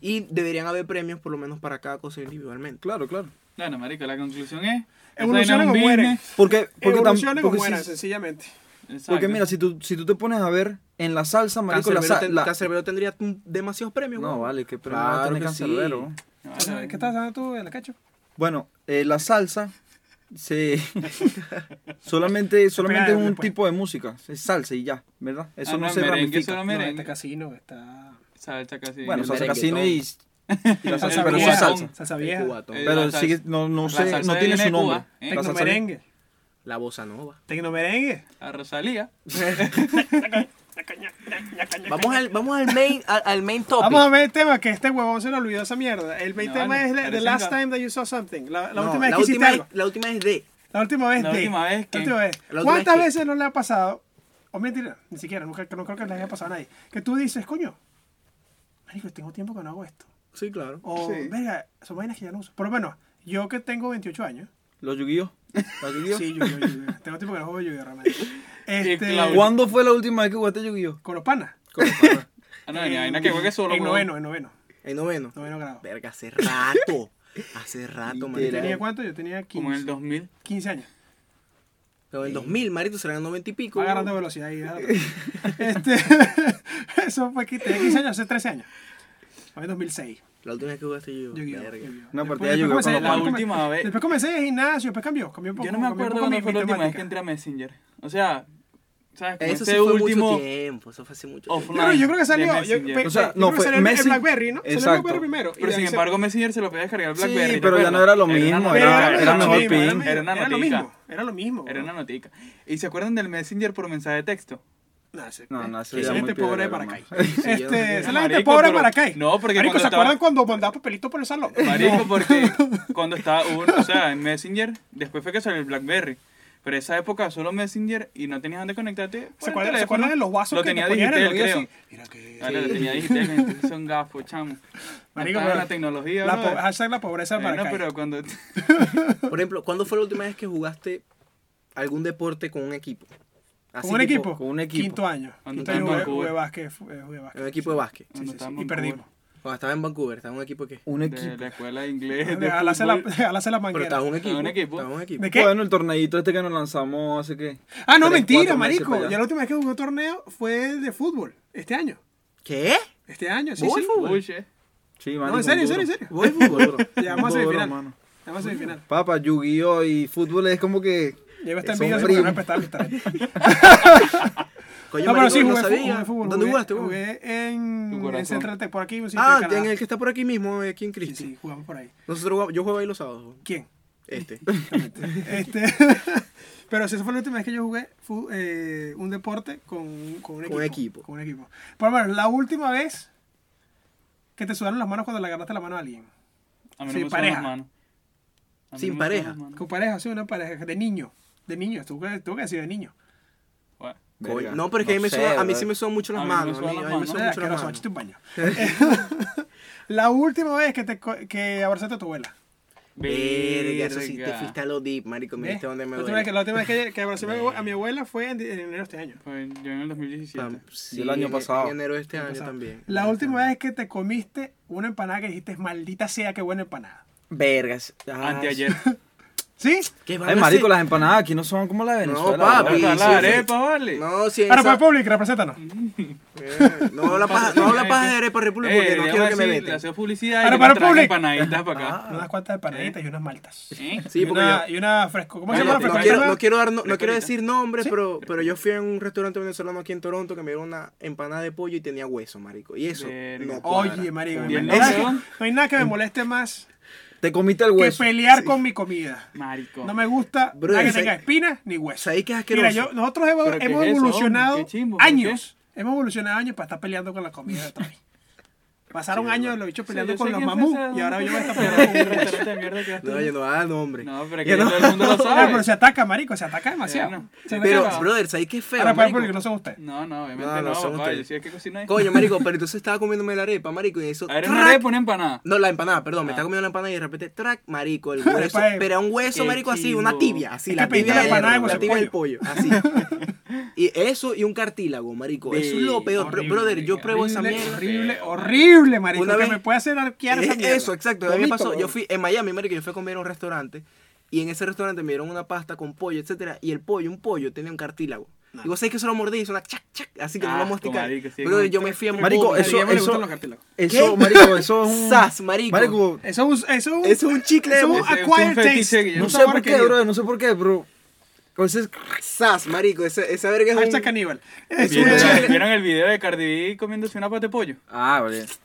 Y deberían haber premios por lo menos para cada cosa individualmente. Claro, claro. Bueno, marico, la conclusión es... Un o mueren. Porque, porque, Evolucionen o porque, mueran, si- sencillamente. Exacto. porque mira, si tú, si tú te pones a ver en la salsa, marico, la, Cancerbero, sa- ten- la- Canserbero tendría demasiados premios. No, vale, que premio Claro va a tener que sí. Canserbero. O sea, ¿Qué estás hablando tú de la cacho? Bueno, eh, la salsa se solamente solamente es un después. tipo de música, es salsa y ya, ¿verdad? Eso Ah, no, no, se merengue, ramifica. eso no No, merengue. este casino está... Salsa casi. Bueno, salsa casino y, y la salsa, Salsa pero vieja. salsa. Salsa El vieja. cubatón. Pero la salsa- sigue, no, no la sé, salsa no tiene su nombre. Cuba, ¿eh? La salsa- Tecnomerengue. La bossa nova. Tecnomerengue. A Rosalía. Vamos al, vamos al main, al, al main topic. Vamos a ver el tema que este huevón se le olvidó esa mierda. El main No, tema vale, es the- last time that you saw something. La, la No, última vez la que hiciste última algo. es- La última es de. La última vez La de. última vez La que- última vez. La última ¿Cuántas vez que- veces no le ha pasado? O mentira, ni siquiera, nunca, no creo que le haya pasado a nadie. Que tú dices, coño, marico, tengo tiempo que no hago esto. Sí, claro. O, Sí. verga, son vainas que ya no uso. Por lo menos, yo que tengo 28 años. Los Yu-Gi-Oh. Los Yu-Gi-Oh. Sí, yo, tengo tiempo que no juego Yu-Gi-Oh realmente. Este. ¿Cuándo fue la última vez que jugaste Yu-Gi-Oh? con los panas. Ah, no, ni vaina que juegue solo. En noveno, en noveno. En noveno. Noveno grado. Verga, hace rato. hace rato, marico. ¿Tenía cuánto? Yo tenía 15, Como en el 2000. 15 años. Pero en el 2000, marito, serán 90 y pico. Agarrando velocidad ahí. este, eso fue que tenía 15 años, hace 13 años. Fue en 2006. La última vez que jugaste yo. Yu-Gi-Oh, verga. Yu-Gi-Oh. Una partida comencé- con los La panas. última vez. Después comencé de gimnasio, después cambió. cambió un poco, Yo no me acuerdo cuándo fue la última vez que entré a Messenger. O sea, ¿Sabes? Eso sí este fue último mucho tiempo, eso fue hace mucho tiempo. offline. Pero yo creo que salió. Yo, pe- O sea, no, fue salió el- el Messi- Blackberry, ¿no? Salió el Exacto. Blackberry primero. Pero sin embargo, Messenger se lo podía descargar el Sí, Blackberry. ¿te pero ya no era lo mismo, era- era mejor ping. Era, Era una era lo mismo. Era lo mismo. Era una notica. ¿Y se acuerdan del Messenger por mensaje de texto? No, ese- No, no, ese gente pobre de Maracay. Sí, no Este, esa es la gente Marico, pobre de Maracay. no, porque Marico, ¿se estaba- acuerdan cuando mandaba papelitos por el salón? Marico, porque cuando estaba uno, o sea, en Messenger, después fue que salió el Blackberry. Pero esa época solo Messenger y no tenías dónde conectarte. ¿Se acuerdan, ¿Se teléfono. acuerdan de los vasos Lo que te tenía Digitel, oído creo. así? Mira que... Dale, lo tenía Digitel, gente, son gafos, chamo. Marico, pero- la tecnología, La po- hashtag la pobreza de Bueno, Maracay. pero cuando... Por ejemplo, ¿cuándo fue la última vez que jugaste algún deporte con un equipo? Así ¿Con un tipo, equipo? con un equipo. Quinto año. Cuando Quinto estaba en año jugué, jugué básquet. eh, jugué básquet. Un equipo de básquet. sí, en y perdimos. Cuando estaba en Vancouver, estaba en un equipo que. Un De equipo. la escuela de inglés, de Al hacer la, la Pero estaba en un equipo. un equipo. Estaba en un equipo. ¿De qué? Bueno, el torneito este que nos lanzamos hace que. Ah, no, tres, mentira, marico. Ya la última vez que jugué un torneo fue de fútbol. Este año. ¿Qué? Este año, sí, ¿Vos sí. fútbol? Sí, No, marico, en serio, en serio, en serio. Voy fútbol, bro. Llegamos a semifinal. mano. Llegamos a semifinal. Papá, Yu-Gi-Oh! y fútbol es como que. Llevo esta envidia no me tarjetas. Coño, No, pero marico, sí, jugué, sabía. fútbol. ¿Dónde jugaste, vos? Jugué en, en. Central Tech, por aquí, Ah, en el que está por aquí mismo, aquí en Cristi. sí, jugamos por ahí. Nosotros jugamos- yo juego ahí los sábados. ¿Quién? Este. Este, pero si esa fue la última vez que yo jugué eh, un deporte con, con un equipo. Con equipo. Con un equipo. Por lo menos, la última vez que te sudaron las manos cuando le agarraste la mano a alguien. A mí no Sí, me sudan pareja. las manos. A mí Sin no me sudan pareja. Con pareja, sí, una pareja. De niño. De niño. Tuvo que, tuvo que decir de niño. Verga, No, pero es que a mí, me sé, sudan- a mí sí me son mucho las A mí me manos. A sudan mí, a las mí me manos. son mucho las manos. la última vez que, te, que abrazaste a tu abuela. Verga, eso sí te fuiste a lo deep, marico. Me ¿Ves? viste donde me la, última vez que, duele. la última vez que, que abracé a mi abuela fue en, en enero de este año. Fue yo en el 2017. Ah, sí, el año pasado. En enero de este año pasado. también. La última vez que te comiste una empanada que dijiste, maldita sea, qué buena empanada. Vergas. Ah, Anteayer. ¿Sí? ¿Qué van Ay, a marico, hacer? las empanadas aquí no son como las de No, Venezuela. papi. bro. Las sí, sí. arepas, vale. No, si esa- para pública, represéntanos. Eh, No habla paja, no habla paja de Arepa República Eh, porque no deberíamos quiero que me veten. Le hacemos publicidad y público. empanaditas para acá. Unas cuantas empanaditas y unas maltas. ¿Eh? Sí, y, porque una, yo- y una fresco. ¿Cómo se llama la no no fresco? quiero, no quiero dar, no, no quiero decir nombres, Sí. pero, pero yo fui a un restaurante venezolano aquí en Toronto que me dio una empanada de pollo y tenía hueso, marico. Y eso Verga. no cuadra. Oye, marico. ¿Y el no, no hay nada que me moleste más Te comiste el que hueso. pelear con mi comida. Marico. No me gusta nada que ¿sabes- tenga espinas ni hueso. ¿Sabes qué es asqueroso? Mira, yo, nosotros hemos, ¿Pero qué hemos es eso, evolucionado años. Hemos evolucionado años para estar peleando con la comida de Pasaron años los bichos Sí, peleando yo con los ese, y ahora yo voy a estar peleando con un Restaurante hueso. de mierda que No, yo no ah, no, hombre. No, pero que no. todo el mundo lo Ah, sabe. pero se ataca, marico, se ataca demasiado. Bueno. Se Pero, brother, ¿sabes qué es feo? Ahora para marico? público, no son ustedes. No, no, obviamente No, no, no, son papá. ustedes. Yo sí es que cocinar. Coño, marico, pero entonces estaba comiéndome la arepa, marico, y eso... Era una arepa, una empanada. No, la empanada, perdón, me Ah. estaba comiendo la empanada y de repente, track, marico, el hueso, de- pero un hueso, Qué marico, así, una tibia, así, la tibia, la empanada de la hueso tibia de del pollo, así. y eso y un cartílago, marico, eso es lo peor, brother, yo pruebo esa mierda. Horrible, horrible, marico. Una que vez- me puede hacer arquear esa Es mierda. eso, exacto. A mí me pasó, yo fui en Miami, marico, yo fui a comer a un restaurante y en ese restaurante me dieron una pasta con pollo, etcétera, y el pollo, un pollo tenía un cartílago. Y vos sabés que eso lo mordí, hizo una chac chac, así que no lo masticar. marico, sí, como- yo me fui a Marico, eso- eso-. Eso, marico, eso es un. Sas, marico. Marico, Eso es un, eso es un, Eso es un chicle eso es un acquired taste. no sé por qué, bro, no sé por qué, bro. Veces. Sas, marico, esa, esa verga es Hashtag un... caníbal. Es un ¿Vieron, chile. ¿Vieron el video de Cardi B comiéndose una pata de pollo? Ah, vale.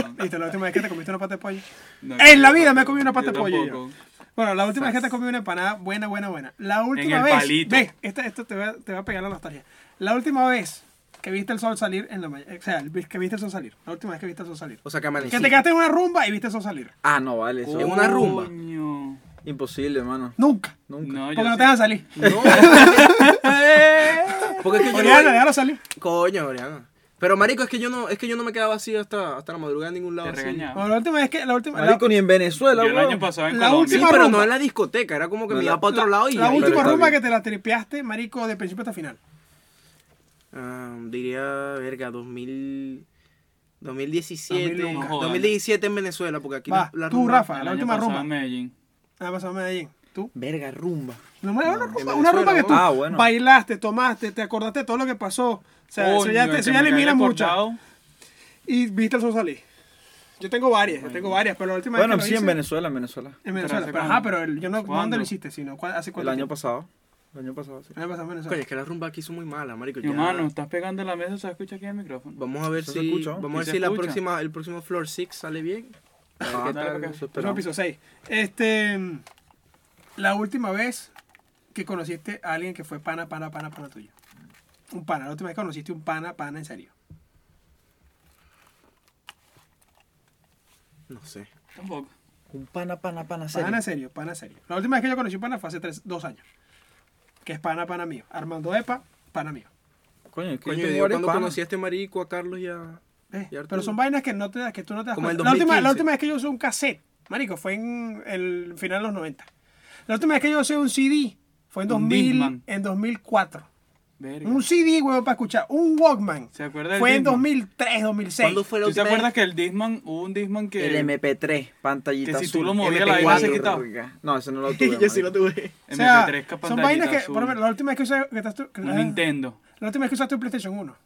No, ¿Viste la última vez que te comiste una pata de pollo? no, En la vida me he comido una pata de pollo yo. Bueno, la última vez que te comí una empanada buena, buena, buena. La última el vez. palito. Ve, esta- esto te va, te va a pegar la nostalgia. La última vez que viste el sol salir en la mañana. O sea, el- que viste el sol salir. La última vez que viste el sol salir. O sea, que amanecí. Que te quedaste en una rumba y viste el sol salir. Ah, no, vale. Eso En una rumba. Imposible, hermano. Nunca. Nunca. No, yo Porque no sí. te dejan salir. No. Porque es que yo Oriana, no... déjalo salir. Coño, Oriana. Pero marico, es que yo no, es que yo no me quedaba así hasta, hasta la madrugada en ningún lado. Te así. la última vez que. La última, la- Marico, ni en Venezuela, Yo el año pasado en La Colombia. Sí, última pero rumba. no en la discoteca, era como que No, me iba para otro lado y la última rumba que te la tripeaste, marico, de principio hasta final. Ah, diría, verga, 2000, 2017. 2001. No jodas. 2017 en Venezuela, porque aquí Va, la, la tú, rumba- Rafa. La última rumba. en Medellín. Ah, pasó a Medellín. ¿Tú? Verga, rumba. No, una, rumba, en una rumba que tú Ah, bueno. bailaste, tomaste, te acordaste de todo lo que pasó. O sea, eso ya, te- el eso que ya me elimina mucho. Y viste el sol salir. Yo tengo varias, yo tengo varias, pero la última Bueno, vez que sí, lo en hice- Venezuela, en Venezuela. En Venezuela. ¿hace Pero, cuándo? ajá, pero el- yo no, ¿dónde ¿Cuándo? lo hiciste? Sino, ¿cuál- ¿Hace El cuánto año tiempo? pasado. El año pasado, sí. El año pasado en Coño, Venezuela. es que la rumba aquí son muy malas, marico. Ya- hermano, estás pegando la mesa, se escucha aquí el micrófono. Vamos a ver Eso se si, escucha, ¿no? vamos a ver Sí si la escucha. próxima, el próximo Floor 6 sale bien. A qué Próximo esperamos. episodio 6. Este. La última vez que conociste a alguien que fue pana, pana, pana, pana tuyo. Un pana. La última vez que conociste un pana, pana en serio. No sé. Tampoco. Un pana, pana, pana, Pana en serio, pana en serio. La última vez que yo conocí un pana fue hace tres, dos años. Que es pana, pana mío. Armando Epa, pana mío. Coño, que Coño, yo cuando conocí a este marico, a Carlos ya... Eh, pero son vainas que, no te, das- que tú no te das Como el cuenta. La última, la 2015. última vez que yo usé un cassette, marico, fue en el final de los 90. La última vez que yo usé un CD fue en, Un 2000, Discman. en 2004. Verga. Un CD, huevo, para escuchar. Un Walkman. ¿Se acuerda Fue en Discman? 2003, 2006. ¿Cuándo fue la ¿Tú te acuerdas que el Disman, hubo un Disman que... El MP3, pantallita Que si tú lo movías, la MP4. vaina se quitaba. No, ese no lo tuve. yo sí lo tuve. O sea, MP3 que son vainas que, azul. por ejemplo, la última vez que usé, que Un Nintendo. la última vez que usaste un PlayStation 1.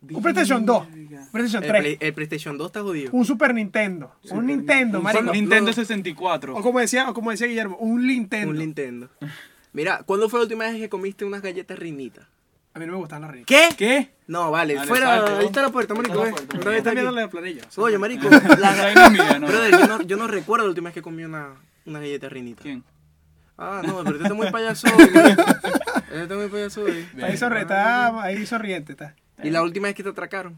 Un PlayStation 2. Un PlayStation El, 3. Play- el PlayStation 2 está jodido. Un Super Nintendo. un Nintendo, Un marico. Nintendo No. 64. O como decía, o como decía Guillermo, un Nintendo. Un Nintendo. Mira, ¿cuándo fue la última vez que comiste unas galletas rinitas? A mí no me gustan las ricas. ¿Qué? ¿Qué? No, vale, fuera, salte, ahí está la puerta, marico. Está la puerta, Está viendo la planilla. o sea, Oye, marico, La la- vaina es mía, ¿no? Brother, yo no, yo no recuerdo la última vez que comí una, una galleta rinita. ¿Quién? Ah, no, pero este está muy payaso hoy, marico. Este está muy payaso ahí, está ahí sonriente. Está. Y la última vez que te atracaron.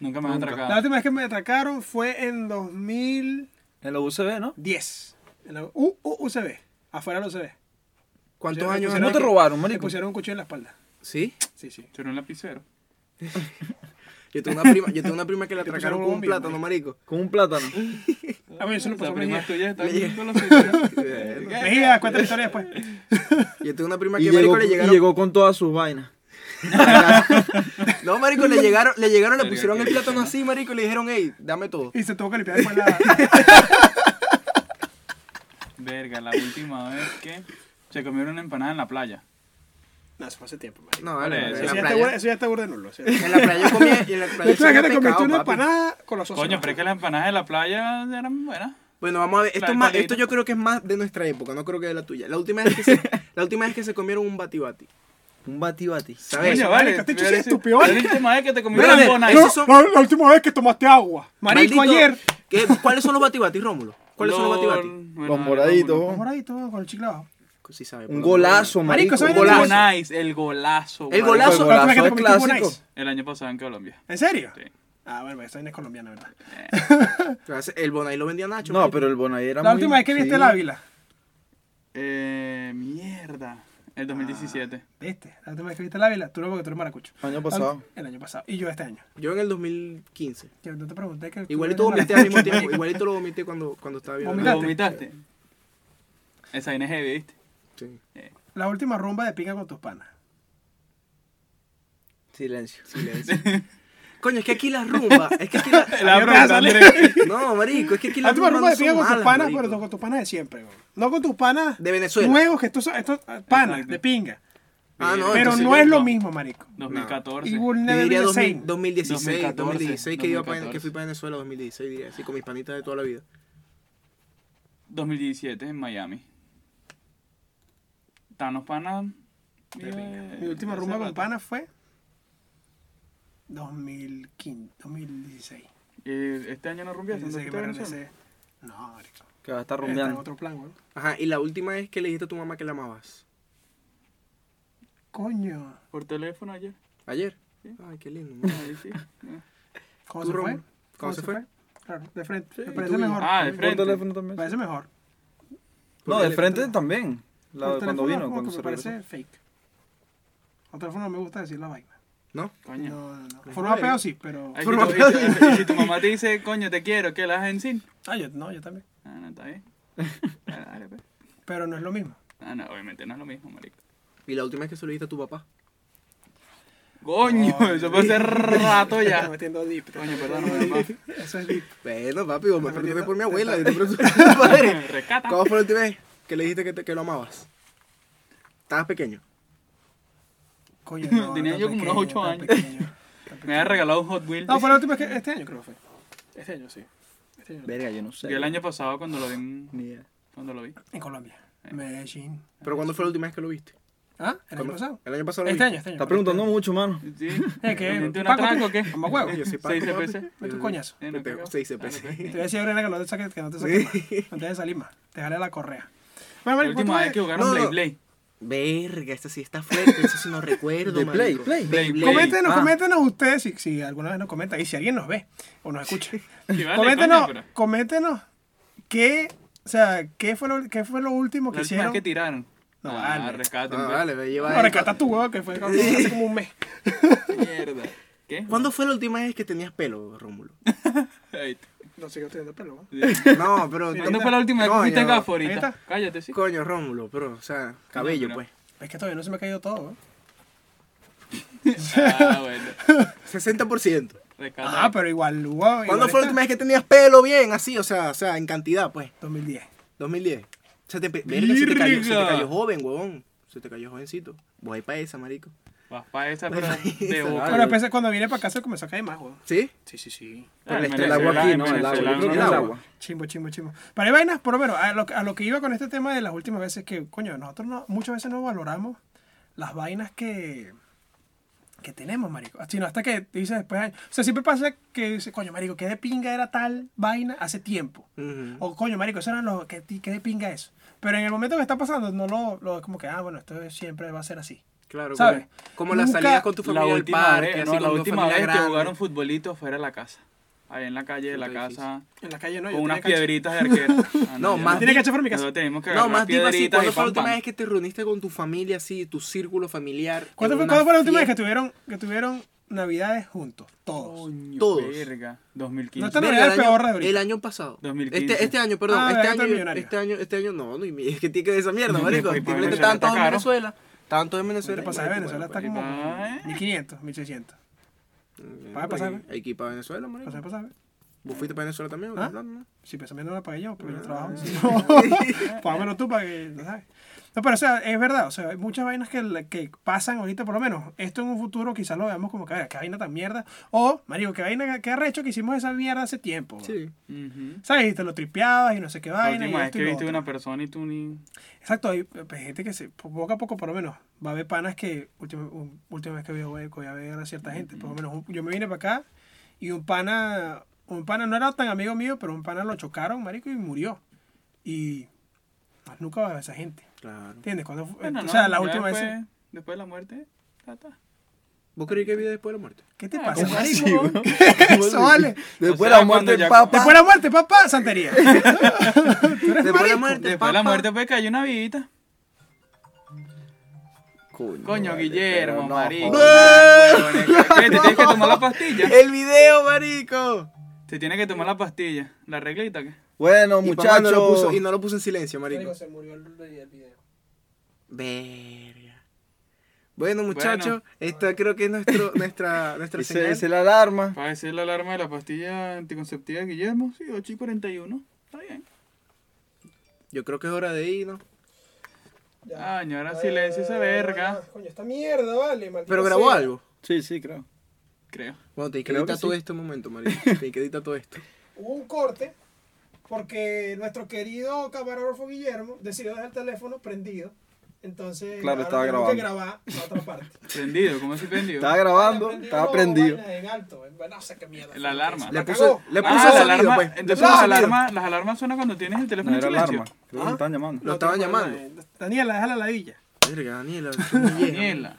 Nunca me han Nunca. La atracado. última vez que me atracaron fue en 2010. En la UCB, ¿no? En la U- U- UCB. Afuera del UCB. ¿Cuántos Pusieron- años? pusieron ¿No te robaron, Me marico? pusieron un cuchillo en la espalda. Sí. Sí, sí. Era un lapicero. Yo tengo una prima, yo tengo una prima que la Te atracaron pusieron con un plátano, marico. Con un plátano. A mí eso lo La pasó prima Mejía. tuya está. Mejía, cuenta la historia después. Yo tengo una prima Y que llegó, marico le y llegaron. llegó con todas sus vainas. No, marico, le llegaron, le llegaron, le Verga, pusieron el plátano así, marico, y le dijeron, hey, dame todo. Y se tuvo que limpiar después la. Verga, la última vez que se comieron una empanada en la playa. No, eso fue hace tiempo, marico. No, vale, Vale, en Eso ya, está, playa. eso ya está burde nulo. En la playa yo comía, y en la playa que te comiste una papi. empanada con los socios. Coño, pero es que las empanadas de la playa eran buenas. Bueno, vamos a ver, esto, La es más, paleta. esto yo creo que es más de nuestra época, no creo que de la tuya. La última vez que se, la última vez que se comieron un bati bati. Un bati bati. ¿Sabes? Coño, marico, este chico sí es pero estúpido, ese- ¿vale? La última vez que te esos No, son- la, la última vez que tomaste agua. Marico, Maldito- ayer. ¿Qué- ¿Cuáles son los bati bati, Rómulo? ¿Cuáles son los bati bati? Los moraditos. Ahí todo con el chicle abajo. Sí sabe, Un golazo, Marico, marico. ¿saben Un golazo. Nice, el golazo. El golazo. El golazo te es un clásico. El año pasado en Colombia. ¿En serio? Sí. Ah, bueno, esa vaina es colombiana, ¿verdad? menos. El Bonai lo vendía Nacho. No, marico. pero el Bonai era La muy- última vez que viste sí. el Ávila. Eh, mierda. El 2017. ¿Viste? La última vez que viste el Ávila, tú no porque tú eres maracucho. Año pasado. El año pasado. Y yo este año. Yo en el 2015. Que no te pregunté que. tú Igualito vomité al mismo tiempo. Igualito lo vomité cuando, cuando estaba viendo. ¿Lo ¿Vomitaste? vomitaste? Esa vaina es heavy, ¿viste? Sí. La última rumba de pinga con tus panas. Silencio. Silencio. Coño, es que aquí las rumbas. Es que aquí la... La. No, marico, es que aquí La las última rumba rumbas de no pinga son con tus malas, panas, marico. pero con tus panas de siempre. No con tus panas De Venezuela. nuevos, que estos son estos ah, panas de pinga. Ah, no, pero no es lo mismo, marico. 2014. Y diría be the 2000, same. 2016, 2014, 2016 que, iba pa- 2014. que fui para Venezuela 2016, diría así, con mis panitas de toda la vida. 2017 en Miami. Thanos Pana. De pinga. Mi última rumba con panas fue 2015, 2016. Este año no rumbiaste. Desde que me ¿Entonces qué regresé. No, marico. Que va a estar Está en rumbeando. otro plan, güey. Ajá, y la última vez que le dijiste a tu mamá que la amabas. Coño. Por teléfono ayer. ¿Ayer? Sí. Ay, qué lindo. man. Ahí sí. ¿Cómo ¿Tú, se fue? Rómulo? ¿Cómo se fue? Claro, de frente. Sí, me ¿y parece tú? mejor. Ah, de Por frente. teléfono Me también. parece mejor. No, de frente también. La- Por cuando teléfono vino, cuando se me parece fake. Por teléfono no me gusta decir la vaina. ¿No? Coño. No, no, no. Forma sí, pero... Ay, si, Forma y parte- tu- y si tu mamá te dice, coño, te quiero, ¿qué la haces en sin? Ah, yo, no, yo también. Ah, no, está bien. Dale, dale, pues. Pero no es lo mismo. Ah, no, obviamente no es lo mismo, marico. Y la última vez que se lo dijiste a tu papá. Coño, eso fue hace rato ya. metiendo deep. Coño, mamá. deep. Eso es deep. Bueno, papi, vos me preguntaste por mi abuela. te padre. Rescata. ¿Cómo fue la última vez que le dijiste que, te- que lo amabas? Estabas pequeño. Coño, no, Tenía yo como unos pequeño, ocho tan años. pequeño, Me había regalado un Hot Wheels. No, fue la última vez que... Este año creo que fue. Este año, sí. Este año. Verga, yo no sé. Yo el año pasado cuando lo vi, en- Ni idea. cuando lo vi. En Colombia. Medellín. Pero ¿cuándo fue la última vez que lo viste? ¿Ah? ¿El año pasado? El año pasado lo Este año, este año. Está preguntando mucho, mano. Sí. Eh, ¿qué? ¿Pendiente de un Paco, atraco tú- o qué? Mamá huevo. Yo soy Paco. Seis CPC. Mete un coñazo. Eh, no, Me pego cagao. seis Ah, no, CPC. Te voy a decir, Brena, que no te saques, que no te saques más. No te dejes salir más. Te jale la correa. Bueno, La última ¿cuánto vez que es? jugaron No, Blade no. Blade. Verga, esta sí está fuerte, eso sí no recuerdo, De Play. Play. Play. Coméntenos, Ah. coméntenos ustedes si, si alguna vez nos comentan y si alguien nos ve o nos escucha. Sí, vale, coméntenos, coño, pero coméntenos qué, o sea, qué fue lo, qué fue lo último que La hicieron. que tiraron. No, ah, vale. rescaten, Ah, pues. vale, me lleva No, rescata tu huevo que fue hace como un mes. Mierda. ¿Qué? ¿Cuándo fue la última vez que tenías pelo, Rómulo? No sigo teniendo pelo, ¿no? No, pero... ¿Cuándo fue la última vez que fuiste Coño, gafo Ahí ahorita? está. Cállate, sí. Coño, Rómulo, pero, o sea, cabello, pues. Es que todavía no se me ha caído todo, ¿no? Ah, bueno. 60%. Rescata. Ah, pero igual hubo. ¿Cuándo igual fue la última vez que tenías pelo bien, así, o sea, o sea, en cantidad, pues? 2010. 2010. Se te, verga, se te, cayó, se te cayó joven, huevón. Se te cayó jovencito. Voy para esa, marico. Vas para esa, pero pa' de boca. Pero después cuando vine para casa comenzó a caer más, weón. ¿Sí? Sí, sí, sí. Ah, el en estrés, El agua aquí, ¿no? El agua. El agua. Chimbo, chimbo, chimbo. Pero hay vainas, por lo menos, a lo, a lo que iba con este tema de las últimas veces que, coño, nosotros no, muchas veces no valoramos las vainas que, que tenemos, marico. Sino hasta que dices después, o sea, siempre pasa que dices, coño, marico, qué de pinga era tal vaina hace tiempo. O coño, marico, eso era lo que, qué de pinga eso. Pero en el momento que está pasando, no lo, lo como que, ah, bueno, esto siempre va a ser así. Claro, ¿Sabes? como, como las salidas con tu La familia al parque, así no, la última vez que grande. jugaron futbolito fuera de la casa. Ahí en la calle de la casa. En la calle no, Con unas piedritas de arquero. Ah, No, ya más Tiene cancha fuera de mi casa. Nosotros tenemos que No, más tipo así, ¿cuándo y fue la última vez que te reuniste con tu familia así, tu círculo familiar? ¿Cuándo fue, cuándo fue la última vez que tuvieron, que tuvieron navidades juntos? Todos. Coño, Todos. Verga. No 2015. está- Verga, Navidad el, peor de año, ahorita. el año pasado. 2015. Este, este año, perdón. Ah, este, año, este año, este año, no, no, y es que tiene que ver esa mierda, marico. Simplemente estaban todos en. Venezuela. Estaban todos en ¿Qué Venezuela. pasa de Venezuela? Está como Ay. 1500, 1600. Eh, Paga pasaje. Hay que ir para Venezuela, marico. Pasa, pasa. ¿Vos fuiste para Venezuela también? ¿Ah? No, no, no. Si pensamiento no la pagué yo, pero yo trabajo. Ah. Págamelo tú para que, no sabes. No, pero o sea, es verdad, o sea, hay muchas vainas que, le- que pasan ahorita, por lo menos. Esto en un futuro quizás lo veamos como que, a ver, qué vaina tan mierda. O, marico, qué vaina, qué arrecho que hicimos esa mierda hace tiempo. Sí. Ujú. ¿Sabes? Y te lo tripeabas y no sé qué La vaina. y esto que y lo viste otro. una persona y tú ni... Exacto, hay hay gente que se, poco a poco por lo menos va a haber panas que última, un- última vez que voy a, ver- voy a ver a cierta gente, por lo menos un- yo me vine para acá y un pana, un pana no era tan amigo mío, pero un pana lo chocaron, marico, y murió. Y más nunca va a ver a esa gente, Claro. ¿entiendes? Cuando, Bueno, o no, sea, la última después, vez... Después de la muerte, ta, ta. ¿Vos crees que hay vida después de la muerte? ¿Qué te Ah, pasa, ¿cómo marico? Eso vale. Después O de sea, la muerte papa. Después de la muerte, papá, santería. ¿Tú eres Después de la muerte, Después de la papá. muerte puede caer una vivita. Coño, vale, Guillermo, no, marico. ¿Qué? ¿Te tienes que tomar la pastilla? ¡El video, marico! Te tienes que tomar la pastilla. ¿La reglita qué? Bueno, no muchachos. y no lo puso en silencio, marico. se murió el, el video. Verga. Bueno, muchachos, esta creo que es nuestro, nuestra, nuestra Ese señal. es la alarma. Para decir la alarma de la pastilla anticonceptiva de Guillermo, sí, 8 y 41. Está bien. Yo creo que es hora de irnos. Ah, ahora silencio esa verga. Coño, esta mierda, vale, Pero grabó algo. Sí, sí, creo. Creo. Bueno, te que editar todo sí. este momento, marico. Te que editar todo esto. hubo un corte porque nuestro querido camarógrafo Guillermo decidió dejar el teléfono prendido. Entonces, Claro, estaba tenemos que grabando. grabar la otra parte. Prendido, ¿cómo se prendido? Estaba grabando, Prendido, estaba prendido. En alto, en- no sé qué mierda. La alarma. La Le puso, le puso Ah, la sonido, alarma. pues. Entonces las alarmas, las alarmas suenan cuando tienes el teléfono No en era silencio. alarma. Creo que me estaban llamando. Lo estaban llamando. Daniela, déjala la ladilla. Verga, Daniela. Daniela.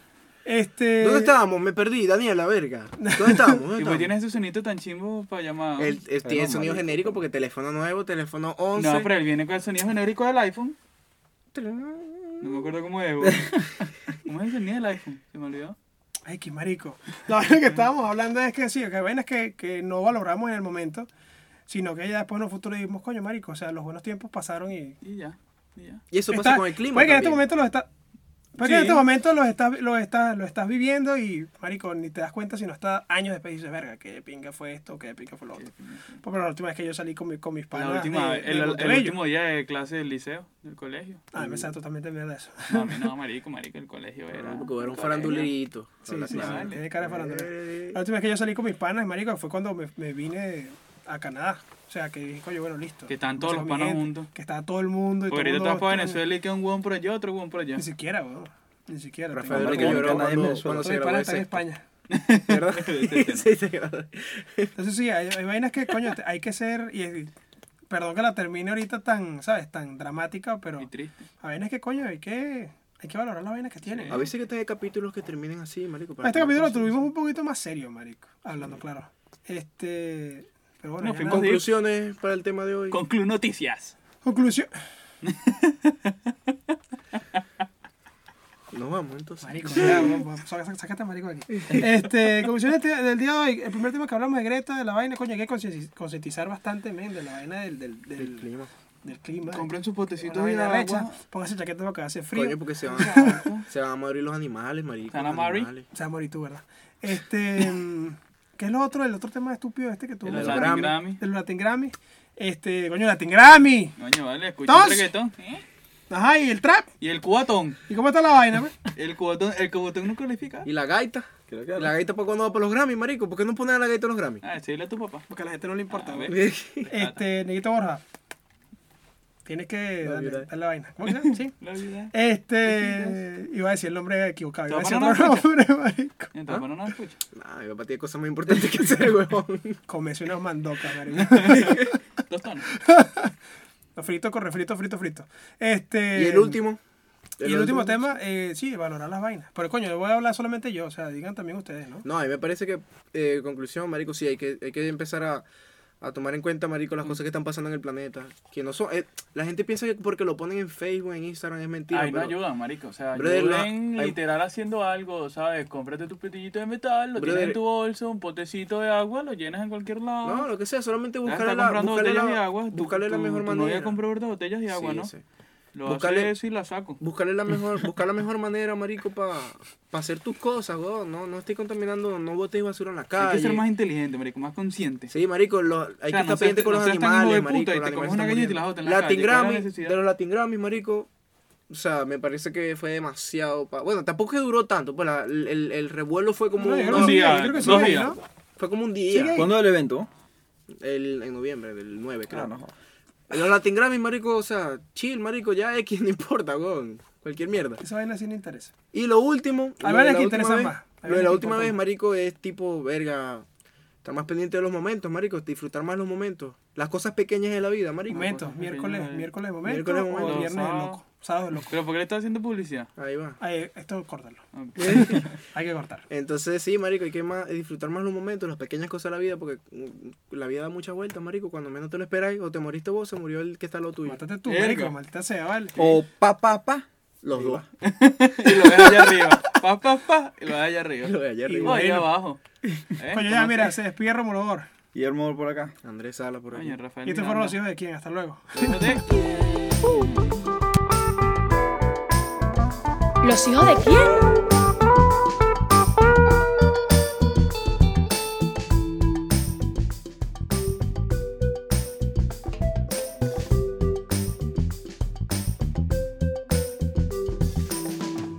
Este. ¿Dónde estábamos? Me perdí, Daniela, verga. ¿Dónde estábamos? ¿Dónde Y pues tienes ese sonito tan chimbo para llamar. Él, él tiene sonido genérico porque teléfono nuevo, teléfono 11. No, pero él viene con el sonido genérico del iPhone. No me acuerdo cómo es. ¿Cómo es el sonido del iPhone? Se me olvidó. Ay, qué marico. No, lo que estábamos hablando es que sí, que hay vainas que, que no valoramos en el momento, sino que ya después en un futuro dijimos, coño, marico, o sea, los buenos tiempos pasaron y. Y ya. Y ya. Y eso pasa Está- con el clima. Puede que en este momento los está. Puede que en Sí. este momento los estás, lo estás, lo estás viviendo y, marico, ni te das cuenta sino hasta años después y dices, verga, qué pinga fue esto, qué pinga fue lo otro. Pues, pero la última vez que yo salí con, mi- con mis panas La última, de- vez- de el, el último día de clase del liceo, del colegio. Ah, me sale totalmente mierda eso. No, a mí no, marico, marico, el colegio era. No, porque era un colegio. farandulerito. Sí, sí, sí, tiene cara de farandulero. Eh, La última vez que yo salí con mis panas, marico, fue cuando me, me vine a Canadá. O sea, que dije, coño, bueno, listo. Que están todos los gente, juntos. Que estaba todo el mundo. Y Porque todo ahorita mundo estás para está- Venezuela y que un huevón por allá, otro huevón por allá. Ni siquiera, weón. Ni siquiera. Rafael Marico, que yo nadie Venezuela. cuando se Tengo grabó está en. España. ¿Verdad? sí, se grabó. Entonces sí, hay, hay vainas que, coño, hay que ser, y, perdón que la termine ahorita tan, ¿sabes? Tan dramática, pero Y triste. hay vainas que, coño, hay que, hay que valorar las vainas que tienen. A veces que tenga capítulos que terminen así, marico. para Este que capítulo lo tuvimos un poquito más serio, marico, hablando claro. Este, pero bueno, No, ya fuimos nada. de- Conclusiones para el tema de hoy. Conclu Noticias. conclusión. Nos vamos entonces. Marico, ya, vamos, vamos, saca- sácate marico de aquí. Este, conclusiones de- del día de hoy. El primer tema que hablamos de Greta, de la vaina, coño, hay que concientiz- concientizar bastante, men, de la vaina del, del, del, El clima. del clima. Compren sus potecitos de vaina agua. recha, póngase chaqueta porque hace frío. Coño, porque se van, se van a morir los animales, marico. ¿Se van a los morir? animales. Se va a morir tú, ¿verdad? Este, mm, ¿qué es lo otro? El otro tema estúpido este que tú El Latin Grammy. Grammy. del Latin Grammy. Este, coño, Latin Grammy. Coño, vale, escucha el reggaetón. ¿eh? Ajá, y el trap. Y el cubatón. ¿Y cómo está la vaina, pues? El cubatón, el cubatón no califica. ¿Y la gaita? Creo que- ¿Y la gaita para cuando va para los Grammy, marico? ¿Por qué no ponen a la gaita en los Grammy? Ah, sí, dile a tu papá. Porque a la gente no le importa, A güey. ver. Este, Neguito Borja. Tienes que La darle, la vaina. ¿Cómo llama? Sí. La vida. Este, iba a decir el nombre equivocado. Iba a decir papá no otro nombre, marico. Y papá no nos escucha. Nah, mi papá tiene cosas más importantes que hacer, huevón. Comerse unas mandocas, marico. Dos tonos. frito con refrito, frito, frito. Este, Y el último. Y el último tema, eh, sí, valorar las vainas. Pero coño, le voy a hablar solamente yo, o sea, digan también ustedes, ¿no? No, a mí me parece que, eh, conclusión, marico, sí, hay que, hay que empezar a, a tomar en cuenta, marico, las cosas que están pasando en el planeta. Que no son... eh, la gente piensa que porque lo ponen en Facebook, en Instagram, es mentira. No pero- ayudan, marico. O sea, Brother, la- ayuden hay- literal haciendo algo, ¿sabes? Cómprate tu petillito de metal, lo tienes Brother. en tu bolso, un potecito de agua, lo llenas en cualquier lado. No, lo que sea, solamente buscarle la, comprando buscarle botellas la, de agua. tu- buscarle la tu- mejor tu manera. novia compró ahorita botellas de agua, Sí, ¿no? sí. Lo Buscarle- hace eso y la saco. Buscarle la mejor, buscar la mejor manera, marico, para hacer tus cosas, weón. No, no estoy contaminando, no botes basura en la calle. Hay que ser más inteligente, marico, más consciente. Sí, marico, lo- hay sea, que no estar pendiente con no los animales, de marico. y te comes una están galleta y la en la Latin calle, ¿cuál es la Grammy, necesidad? de los Latin Grammy, marico, o sea, me parece que fue demasiado... pa- Bueno, tampoco que duró tanto, pues la- el, el, el revuelo fue como, No, sí, día, creo que sí, dos días. ¿no? fue como un día. ¿Cuándo el evento? el, en noviembre, del 9, creo. Ah, no. Los Latin Grammy, marico, o sea, chill, marico, ya X, no importa, weón. Cualquier mierda. Esa vaina sí no interesa. Y lo último, Hay vainas que interesan más. Lo de la última vez, marico, es tipo, verga, estar más pendiente de los momentos, marico, disfrutar más los momentos. Las cosas pequeñas de la vida, marico. Momentos, miércoles, miércoles momento Miércoles o momento. viernes de Sábado. loco. Sábado de loco. ¿Pero por qué le estás haciendo publicidad? Ahí va. Ay, esto córtalo. Ok. Hay que cortar. Entonces, sí, marico, hay que más, disfrutar más los momentos, las pequeñas cosas de la vida, porque mm, la vida da muchas vueltas, marico. Cuando menos te lo esperáis, o te moriste vos, se murió el que está al lado tuyo. Mátate tú, marico, maldita sea, vale. O pa, pa, pa. Los dos. y lo ves allá arriba. Pa, pa, pa. Y lo ves allá arriba. Lo de allá arriba. O allá abajo. ¿Eh? Coño, ya, ¿Cómo mira, se despide Romulo Bor. Guillermo por acá. Andrés Sala por aquí. Rafael Y estos fueron los hijos de quién. Hasta luego. ¿Los hijos de quién?